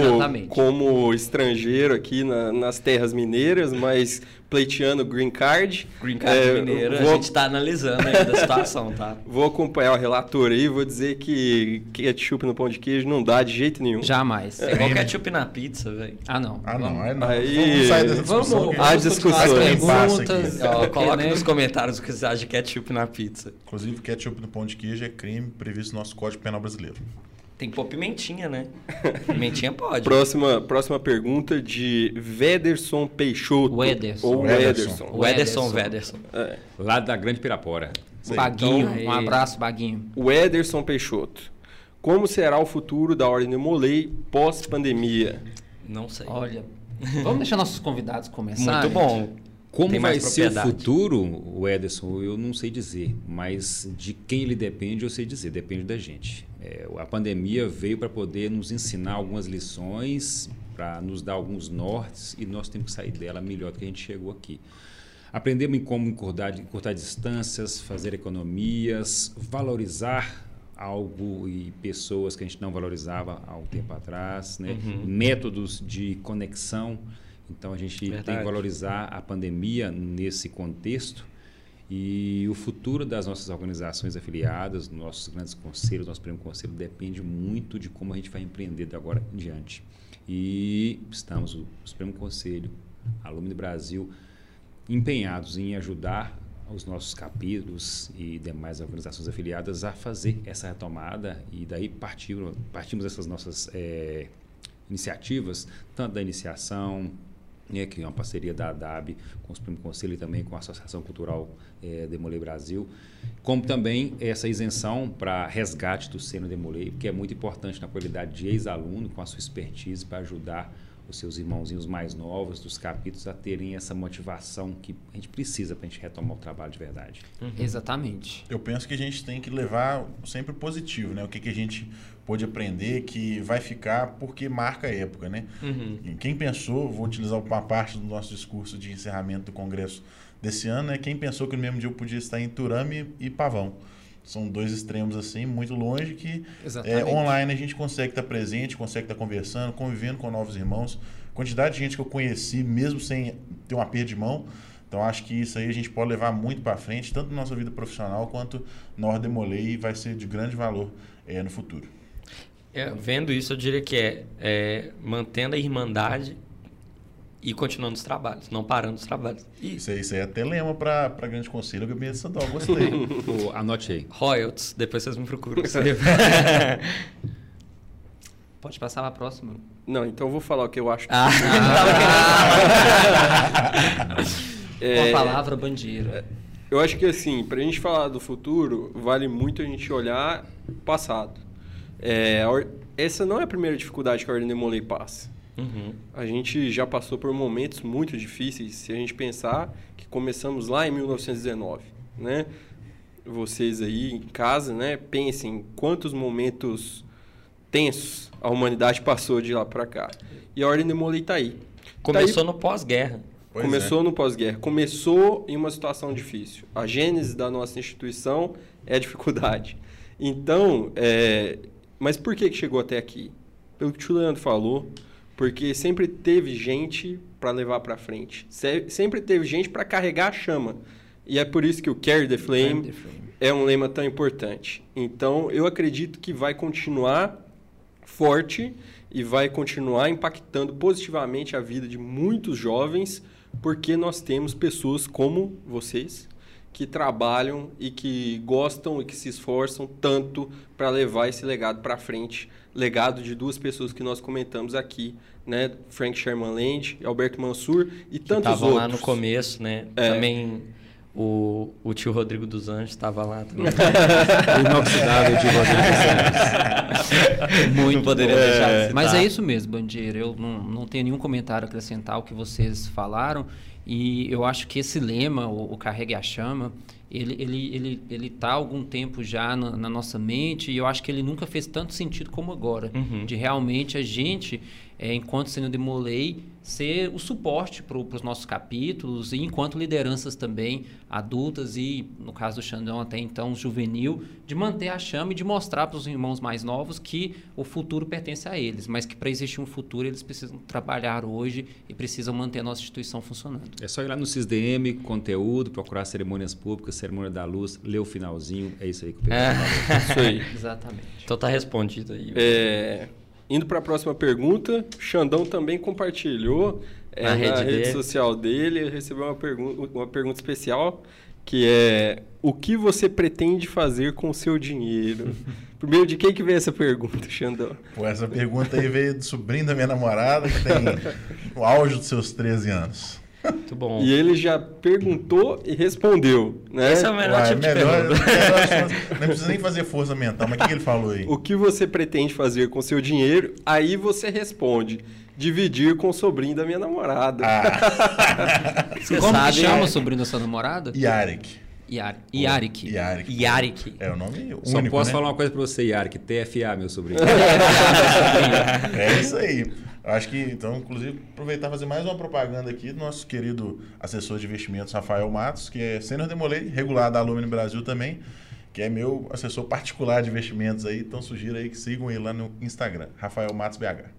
como estrangeiro aqui na, nas terras mineiras, mas pleiteando green card. Green card é, mineiro, vou, a gente está analisando ainda a situação, tá? Vou acompanhar o relator aí, vou dizer que ketchup no pão de queijo não dá de jeito nenhum. Jamais. É igual ketchup na pizza, velho. Ah, não. Ah, não. Aí, não. aí vamos sair dessa discussão. Vamos, vamos discussões. Perguntas. Ó, coloca né? nos comentários o que você acha de ketchup na pizza. Inclusive, ketchup no pão de queijo é crime previsto no nosso Código Penal Brasileiro. Tem que pôr pimentinha, né? Pimentinha pode. próxima, próxima pergunta de Vederson Peixoto. Wederson. Ou Wederson. Wederson, Wederson. É. Lá da Grande Pirapora. Baguinho, então, um abraço, Baguinho. Wederson Peixoto. Como será o futuro da Ordem de Molei pós-pandemia? Não sei. Olha, vamos deixar nossos convidados começar. Muito bom. Como vai ser o futuro, o Ederson, eu não sei dizer, mas de quem ele depende, eu sei dizer, depende da gente. É, a pandemia veio para poder nos ensinar algumas lições, para nos dar alguns nortes, e nós temos que sair dela melhor do que a gente chegou aqui. Aprendemos em como encurtar, encurtar distâncias, fazer economias, valorizar algo e pessoas que a gente não valorizava há um tempo atrás, né? Uhum. métodos de conexão. Então a gente Verdade. tem que valorizar a pandemia nesse contexto e o futuro das nossas organizações afiliadas, nossos grandes conselhos, nosso prêmio conselho depende muito de como a gente vai empreender de agora em diante. E estamos o Supremo Conselho, Alumni Brasil, empenhados em ajudar os nossos capítulos e demais organizações afiliadas a fazer essa retomada e daí partimos, partimos essas nossas é, iniciativas, tanto da iniciação, né, que é uma parceria da ADAB com o Supremo Conselho e também com a Associação Cultural é, Demolei Brasil, como também essa isenção para resgate do Seno Demolei, que é muito importante na qualidade de ex-aluno, com a sua expertise para ajudar os seus irmãozinhos mais novos dos capítulos a terem essa motivação que a gente precisa para a gente retomar o trabalho de verdade. Uhum. Exatamente. Eu penso que a gente tem que levar sempre positivo, né? O que, que a gente pôde aprender que vai ficar porque marca a época, né? Uhum. Quem pensou, vou utilizar uma parte do nosso discurso de encerramento do congresso desse ano, é quem pensou que no mesmo dia eu podia estar em Turame e Pavão. São dois extremos assim, muito longe, que é, online a gente consegue estar presente, consegue estar conversando, convivendo com novos irmãos. Quantidade de gente que eu conheci, mesmo sem ter uma perda de mão. Então acho que isso aí a gente pode levar muito para frente, tanto na nossa vida profissional quanto na Ordem Molei, e vai ser de grande valor é, no futuro. É, vendo isso, eu diria que é, é mantendo a irmandade e continuando os trabalhos, não parando os trabalhos. E... Isso, aí, isso aí é até lema para Grande Conselho, o Gabinete Estadual, gostei. Anote aí. Royalties, depois vocês me procuram. Pode passar para a próxima. Não, então eu vou falar o que eu acho. Que... Ah, é, Uma palavra bandeira. Eu acho que assim, para a gente falar do futuro, vale muito a gente olhar o passado. É, essa não é a primeira dificuldade que a Ordem de Molay passa. Uhum. A gente já passou por momentos muito difíceis, se a gente pensar que começamos lá em 1919, né? Vocês aí em casa, né, pensem quantos momentos tensos a humanidade passou de lá para cá. E a Ordem de Molay está aí. Começou tá aí... no pós-guerra. Começou é. no pós-guerra. Começou em uma situação difícil. A gênese da nossa instituição é a dificuldade. Então, é... mas por que, que chegou até aqui? Pelo que o tio Leandro falou, porque sempre teve gente para levar para frente. Sempre teve gente para carregar a chama. E é por isso que o Carry the Flame, the flame. é um lema tão importante. Então, eu acredito que vai continuar forte e vai continuar impactando positivamente a vida de muitos jovens, porque nós temos pessoas como vocês que trabalham e que gostam e que se esforçam tanto para levar esse legado para frente legado de duas pessoas que nós comentamos aqui, né? Frank Sherman Land, Alberto Mansur e tantos outros. Estavam lá no começo, né? É. Também o, o tio Rodrigo dos Anjos estava lá também. inoxidável tio Rodrigo dos Anjos. Muito poderia é, deixar. Mas é isso mesmo, Bandeira. Eu não, não tenho nenhum comentário a acrescentar ao que vocês falaram. E eu acho que esse lema, o, o Carregue a Chama, ele ele ele ele tá há algum tempo já na, na, nossa mente e eu acho que ele nunca fez tanto sentido como agora uhum. de realmente a gente é, enquanto sendo de Molei ser o suporte para os nossos capítulos e enquanto lideranças também adultas e, no caso do Xandão, até então juvenil, de manter a chama e de mostrar para os irmãos mais novos que o futuro pertence a eles, mas que para existir um futuro eles precisam trabalhar hoje e precisam manter a nossa instituição funcionando. É só ir lá no CISDM, conteúdo, procurar cerimônias públicas, cerimônia da luz, ler o finalzinho, é isso aí que o Pedro é, Isso aí. Exatamente. Então tá respondido aí. É, Indo para a próxima pergunta, Xandão também compartilhou é, na, rede, rede social dele, recebeu uma, pergu uma pergunta especial que é o que você pretende fazer com o seu dinheiro? Primeiro, de quem que veio essa pergunta, Xandão? Pô, essa pergunta aí veio do sobrinho da minha namorada, que tem o auge dos seus 13 anos. Muito bom. E ele já perguntou e respondeu, né? Esse é o melhor Ué, tipo melhor, de pergunta. Não precisa nem fazer força mental, mas o que, que ele falou aí? O que você pretende fazer com seu dinheiro? Aí você responde dividir com o sobrinho da minha namorada. Ah. Como sabe, chama o sobrinho da sua namorada? Yarik. Yarik. Yarik. Yarik. Yarik. É o nome único, Só posso né? falar uma coisa para você, Yarik. TFA, meu sobrinho. é isso aí. Acho que, então, inclusive, aproveitar e fazer mais uma propaganda aqui do nosso querido assessor de investimentos, Rafael Matos, que é sênior demolei, regular da Alumni Brasil também, que é meu assessor particular de investimentos aí. Então, sugiro aí que sigam ele lá no Instagram, Rafael Matos BH.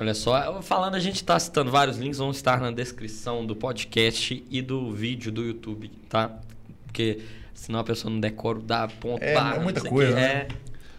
Olha só, falando, a gente está citando vários links, vão estar na descrição do podcast e do vídeo do YouTube, tá? Porque senão a pessoa não decora o da ponto. É, é muita coisa, né? É,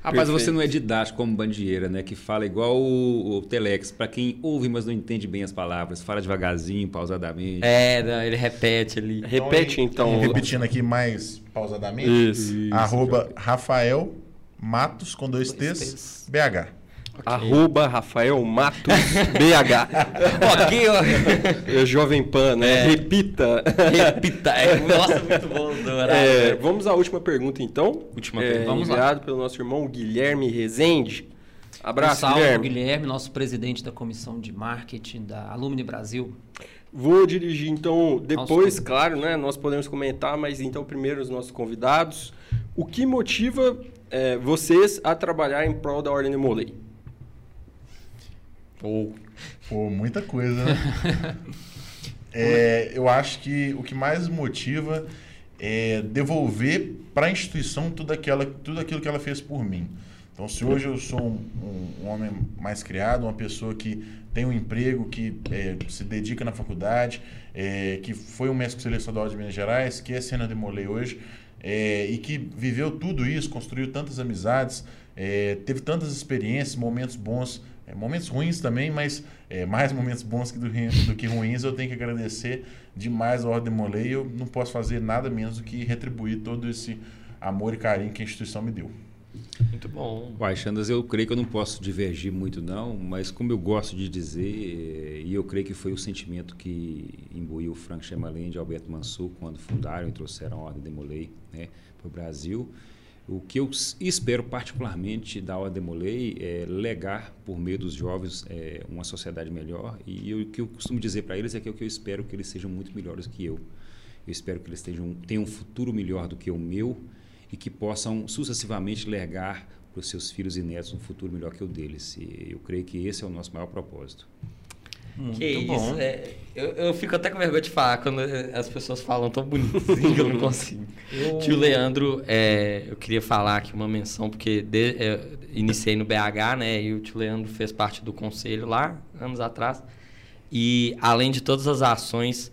Rapaz, Perfeito. você não é didático como bandieira, né? Que fala igual o, o Telex, para quem ouve, mas não entende bem as palavras. Fala devagarzinho, pausadamente. É, não, ele repete ali. Então, Repete então. Repetindo aqui mais pausadamente. Isso. Arroba Rafael Matos com dois T's, BH. Okay. Arroba Rafael Matos BH. ok, ó. É Jovem Pan, né? É. Repita. Repita. É, nossa, muito bom. É, vamos à última pergunta, então. Última pergunta. Vamos enviado lá. pelo nosso irmão Guilherme Rezende. Abraço, um salve Guilherme. Guilherme, nosso presidente da comissão de marketing da Alumni Brasil. Vou dirigir então depois, claro, né? Nós podemos comentar, mas então primeiro os nossos convidados. O que motiva é, vocês a trabalhar em prol da Ordem de Molay? Ou, Pô, muita coisa, né? é, eu acho que o que mais motiva é devolver para a instituição tudo, aquela, tudo aquilo que ela fez por mim. Então, se hoje eu sou um, um, um homem mais criado, uma pessoa que tem um emprego, que é, se dedica na faculdade, é, que foi um mestre estadual de Minas Gerais, que é Senna de Molay hoje, é, e que viveu tudo isso, construiu tantas amizades, é, teve tantas experiências, momentos bons, é, momentos ruins também, mas é, mais momentos bons que do, do, que ruins, eu tenho que agradecer demais a Ordem Molay e eu não posso fazer nada menos do que retribuir todo esse amor e carinho que a instituição me deu. Muito bom. Uai, Xandas, eu creio que eu não posso divergir muito não, mas como eu gosto de dizer, e eu creio que foi o sentimento que imbuiu Frank Chamalin e Alberto Mansur quando fundaram e trouxeram a Ordem de Molay né, para o Brasil, o que eu espero particularmente da Ordem Molay é legar por meio dos jovens é, uma sociedade melhor e eu, o que eu costumo dizer para eles é que, é que eu espero que eles sejam muito melhores que eu. Eu espero que eles tenham, tenham um futuro melhor do que o meu e que possam sucessivamente legar para os seus filhos e netos um futuro melhor que o deles. E eu creio que esse é o nosso maior propósito. Muito que bom. isso, é, eu, eu fico até com vergonha de falar quando as pessoas falam tão bonitinho que eu não consigo. eu... Tio Leandro, é, eu queria falar aqui uma menção, porque de, é, iniciei no BH, né? E o tio Leandro fez parte do conselho lá, anos atrás. E além de todas as ações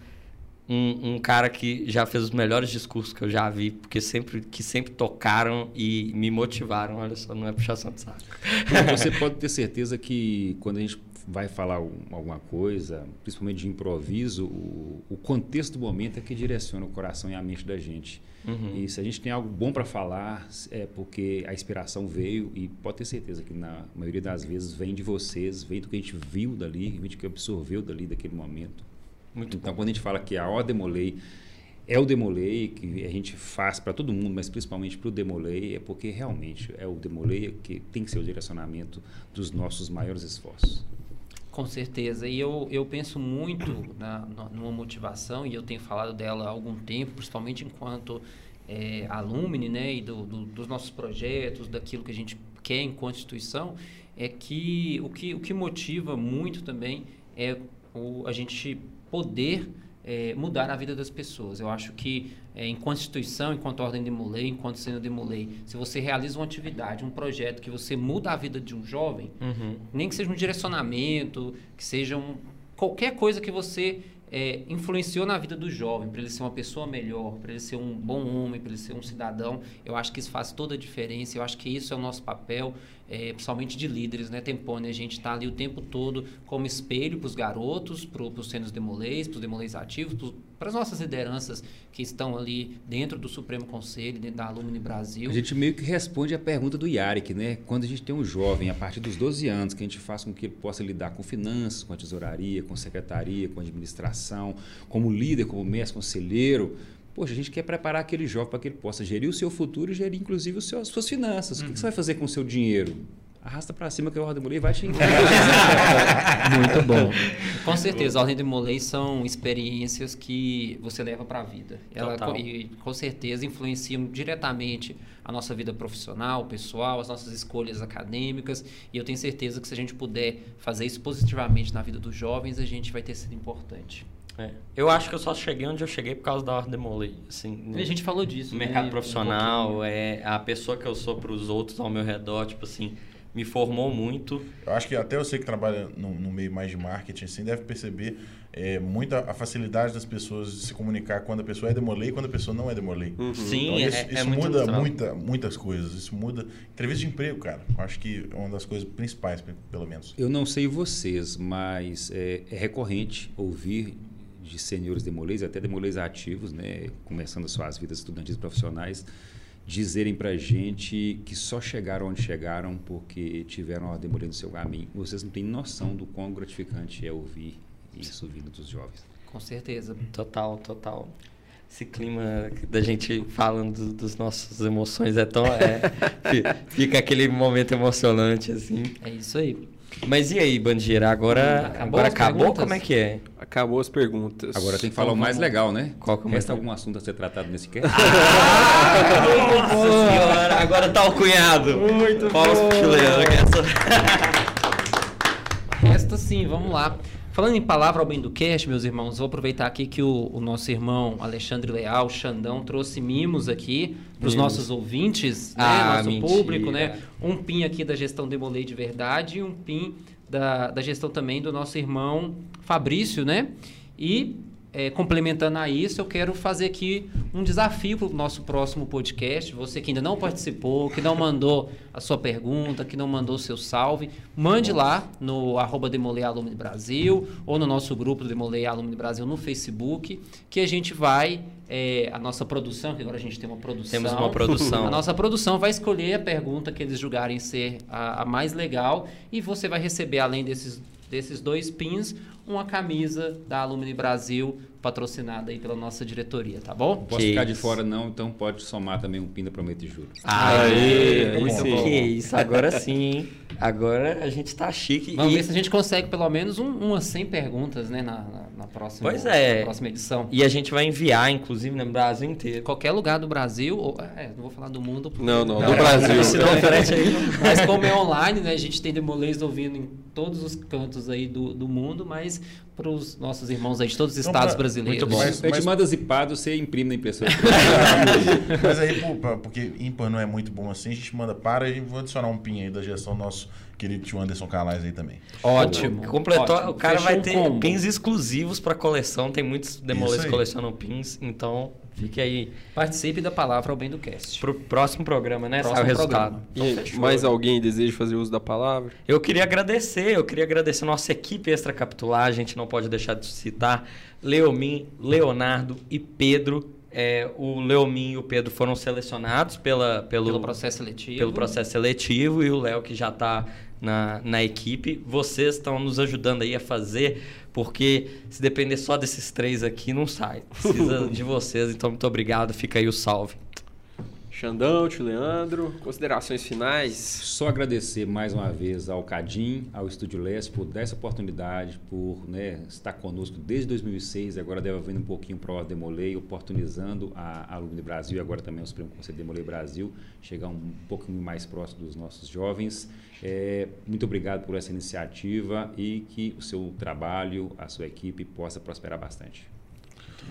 um, um, cara que já fez os melhores discursos que eu já vi, porque sempre que sempre tocaram e me motivaram. Olha só, não é puxação de saco. Você pode ter certeza que quando a gente vai falar alguma coisa, principalmente de improviso, o, o contexto do momento é que direciona o coração e a mente da gente. Uhum. E se a gente tem algo bom para falar, é porque a inspiração veio e pode ter certeza que na maioria das vezes vem de vocês, vem do que a gente viu dali, vem do que absorveu dali daquele momento. Muito então, bom. quando a gente fala que a O Demolei é o Demolei que a gente faz para todo mundo, mas principalmente para o Demolei, é porque realmente é o Demolei que tem que ser o direcionamento dos nossos maiores esforços. Com certeza. E eu, eu penso muito na, numa motivação, e eu tenho falado dela há algum tempo, principalmente enquanto é, alumni, né, e do, do, dos nossos projetos, daquilo que a gente quer enquanto instituição, é que o que, o que motiva muito também é o, a gente poder é, mudar a vida das pessoas. Eu acho que, é, enquanto instituição, enquanto ordem de Mulei, enquanto sendo de Mulei, se você realiza uma atividade, um projeto que você muda a vida de um jovem, uhum. nem que seja um direcionamento, que seja um, qualquer coisa que você é, influenciou na vida do jovem, para ele ser uma pessoa melhor, para ele ser um bom homem, para ele ser um cidadão, eu acho que isso faz toda a diferença, eu acho que isso é o nosso papel é, principalmente de líderes, né, Tempone? A gente está ali o tempo todo como espelho para os garotos, para os cenos demolês, para os demolês ativos, para as nossas lideranças que estão ali dentro do Supremo Conselho, dentro da Alumni Brasil. A gente meio que responde a pergunta do Yarik, né? Quando a gente tem um jovem a partir dos 12 anos, que a gente faz com que ele possa lidar com finanças, com a tesouraria, com a secretaria, com a administração, como líder, como mestre conselheiro, Poxa, a gente quer preparar aquele jovem para que ele possa gerir o seu futuro e gerir, inclusive, as suas finanças. Uhum. O que você vai fazer com o seu dinheiro? Arrasta para cima que a Ordem de Molay vai te Muito bom. Com certeza, a Ordem de Molay são experiências que você leva para a vida. Ela, e, com certeza, influenciam diretamente a nossa vida profissional, pessoal, as nossas escolhas acadêmicas. E eu tenho certeza que se a gente puder fazer isso positivamente na vida dos jovens, a gente vai ter sido importante. É. Eu acho que eu só cheguei onde eu cheguei por causa da Ordem Demolei. Assim, a gente falou disso. No né? mercado profissional, um é a pessoa que eu sou para os outros ao meu redor, tipo assim, me formou muito. Eu acho que até você que trabalha no, no meio mais de marketing, assim, deve perceber é, muita a facilidade das pessoas de se comunicar quando a pessoa é demolei e quando a pessoa não é demolei. Uhum. Sim, então, isso, é, isso é muda muita, muitas coisas. Isso muda. Entrevista de emprego, cara. Eu acho que é uma das coisas principais, pelo menos. Eu não sei vocês, mas é, é recorrente ouvir de senhores demolês, até demolês ativos, né, começando suas vidas estudantis profissionais, dizerem para gente que só chegaram onde chegaram porque tiveram a demolê no seu caminho. Vocês não têm noção do quão gratificante é ouvir isso vindo dos jovens. Com certeza. Total, total. esse clima da gente falando dos nossos emoções é tão. É, fica aquele momento emocionante, assim. É isso aí. Mas e aí, Bandeira? Agora acabou? Agora acabou? Como é que é? Acabou as perguntas. Agora tem que falar então, o mais legal, né? Qual que é o mais Resta algum assunto a ser tratado nesse cast? Ah, Nossa senhora! Agora tá o cunhado. Muito Paulo bom. Resta sim, vamos lá. Falando em palavra ao bem do cast, meus irmãos, vou aproveitar aqui que o, o nosso irmão Alexandre Leal, Xandão, trouxe mimos aqui para os nossos ouvintes, né? Ah, nosso mentira. público, né? Um pin aqui da gestão Demolei de Verdade e um pin da, da gestão também do nosso irmão Fabrício, né? E é, complementando a isso, eu quero fazer aqui um desafio para o nosso próximo podcast. Você que ainda não participou, que não mandou a sua pergunta, que não mandou o seu salve, mande lá no arroba Demolei Alumni Brasil ou no nosso grupo Demolei Alumni Brasil no Facebook, que a gente vai, é, a nossa produção, que agora a gente tem uma produção. Temos uma produção. A nossa produção vai escolher a pergunta que eles julgarem ser a, a mais legal e você vai receber, além desses desses dois pins, uma camisa da Alumni Brasil, patrocinada aí pela nossa diretoria, tá bom? Não posso Que ficar de isso. fora não, então pode somar também um pin da Promete e Juro. Aê, Aí muito sim. bom. Que isso, agora sim, hein? Agora a gente tá chique. Vamos e- ver se a gente consegue pelo menos um, umas 100 perguntas, né, na, na, na próxima, Pois é. na próxima edição. E a gente vai enviar, inclusive, no Brasil inteiro. Qualquer lugar do Brasil, ou, é, não vou falar do mundo. porque- Não, não, do Brasil. Se não aí. Mas como é online, né, a gente tem demolês ouvindo em todos os cantos aí do, do mundo, mas para os nossos irmãos aí de todos os Então, estados pra- brasileiros. Muito bom. Mas- A gente mas- manda zipado, você imprime na impressora. Mas aí, pô, porque ímpar não é muito bom assim, a gente manda para e vou adicionar um pin aí da gestão do nosso querido tio Anderson Calais aí também. Ótimo. Completou, ótimo. o cara Fechou vai ter combo. pins exclusivos para coleção. Tem muitos demolês que colecionam pins, então fique aí Participe da palavra ao bem do cast. pro próximo programa, né? Próximo Sai o resultado. programa. E aí, mais alguém deseja fazer uso da palavra? Eu queria agradecer, eu queria agradecer a nossa equipe extracapitular, a gente não pode deixar de citar Leomin, Leonardo e Pedro. É, o Leomin e o Pedro foram selecionados pela, pelo, Pelo processo seletivo. pelo processo seletivo e o Léo que já está na, na equipe. Vocês estão nos ajudando aí a fazer, porque se depender só desses três aqui, não sai. Precisa de vocês, então muito obrigado. Fica aí o salve. Xandão, tio Leandro, considerações finais? Só agradecer mais uma vez ao Cadim, ao Estúdio Leste por dar essa oportunidade, por né, estar conosco desde 2006 e agora deve vindo um pouquinho para o Demolei, oportunizando a Alumni Brasil e agora também o Supremo Conselho Demolei Brasil, chegar um pouquinho mais próximo dos nossos jovens. É, muito obrigado por essa iniciativa e que o seu trabalho, a sua equipe possa prosperar bastante.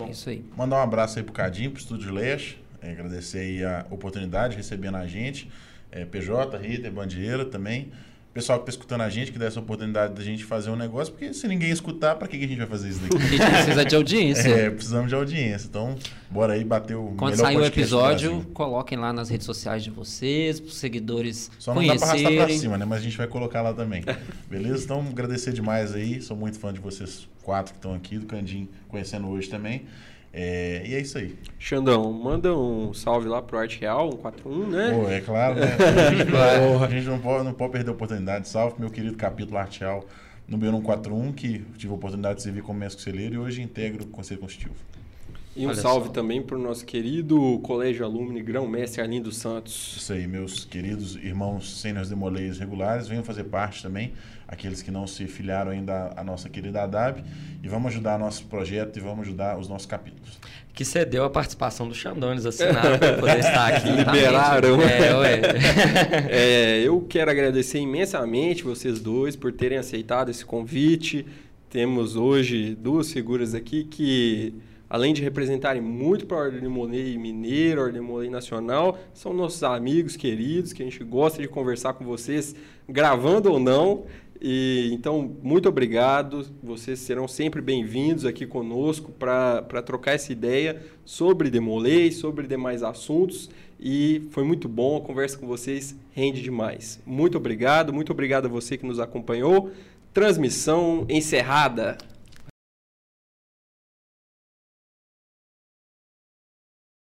É isso aí. Mandar um abraço aí pro Cadinho, pro Estúdio Leste. É, agradecer aí a oportunidade recebendo a gente. É, PJ, Ritter, Bandieira também. Pessoal que está escutando a gente, que dá essa oportunidade da gente fazer um negócio, porque se ninguém escutar, para que, a gente vai fazer isso A daqui? gente precisa de audiência. É, precisamos de audiência. Então, bora aí bater o Quando melhor sair o episódio, coloquem lá nas redes sociais de vocês, para os seguidores Só não dá pra arrastar conhecerem. cima, né? Mas a gente vai colocar lá também. Beleza? Então, agradecer demais aí. Sou muito fã de vocês quatro que estão aqui, do Candim conhecendo hoje também. É, e é isso aí. Xandão, manda um salve lá pro Arte Real, 141, né? Pô, é claro, né? A gente, não, a gente não, pode, não pode perder a oportunidade. Salve pro meu querido capítulo Arteal número 141, que tive a oportunidade de servir como mestre conselheiro e hoje integro o Conselho Constitutivo. E um Olha salve só. também pro nosso querido Colégio Alumni Grão-Mestre Arlindo Santos. Isso aí, meus queridos irmãos sêniores demoleiros regulares, venham fazer parte também, aqueles que não se filiaram ainda à nossa querida ADAB, e vamos ajudar nosso projeto e vamos ajudar os nossos capítulos. Que cedeu a participação do Xandones assinado para poder estar aqui. Liberaram. É, ué. É, eu quero agradecer imensamente vocês dois por terem aceitado esse convite. Temos hoje duas figuras aqui que, além de representarem muito para a Ordem de Molay Mineiro, Ordem de Molay Nacional, são nossos amigos queridos, que a gente gosta de conversar com vocês, gravando ou não. E, então, muito obrigado. Vocês serão sempre bem-vindos aqui conosco para trocar essa ideia sobre Demolei, sobre demais assuntos. E foi muito bom, a conversa com vocês rende demais. Muito obrigado, muito obrigado a você que nos acompanhou. Transmissão encerrada.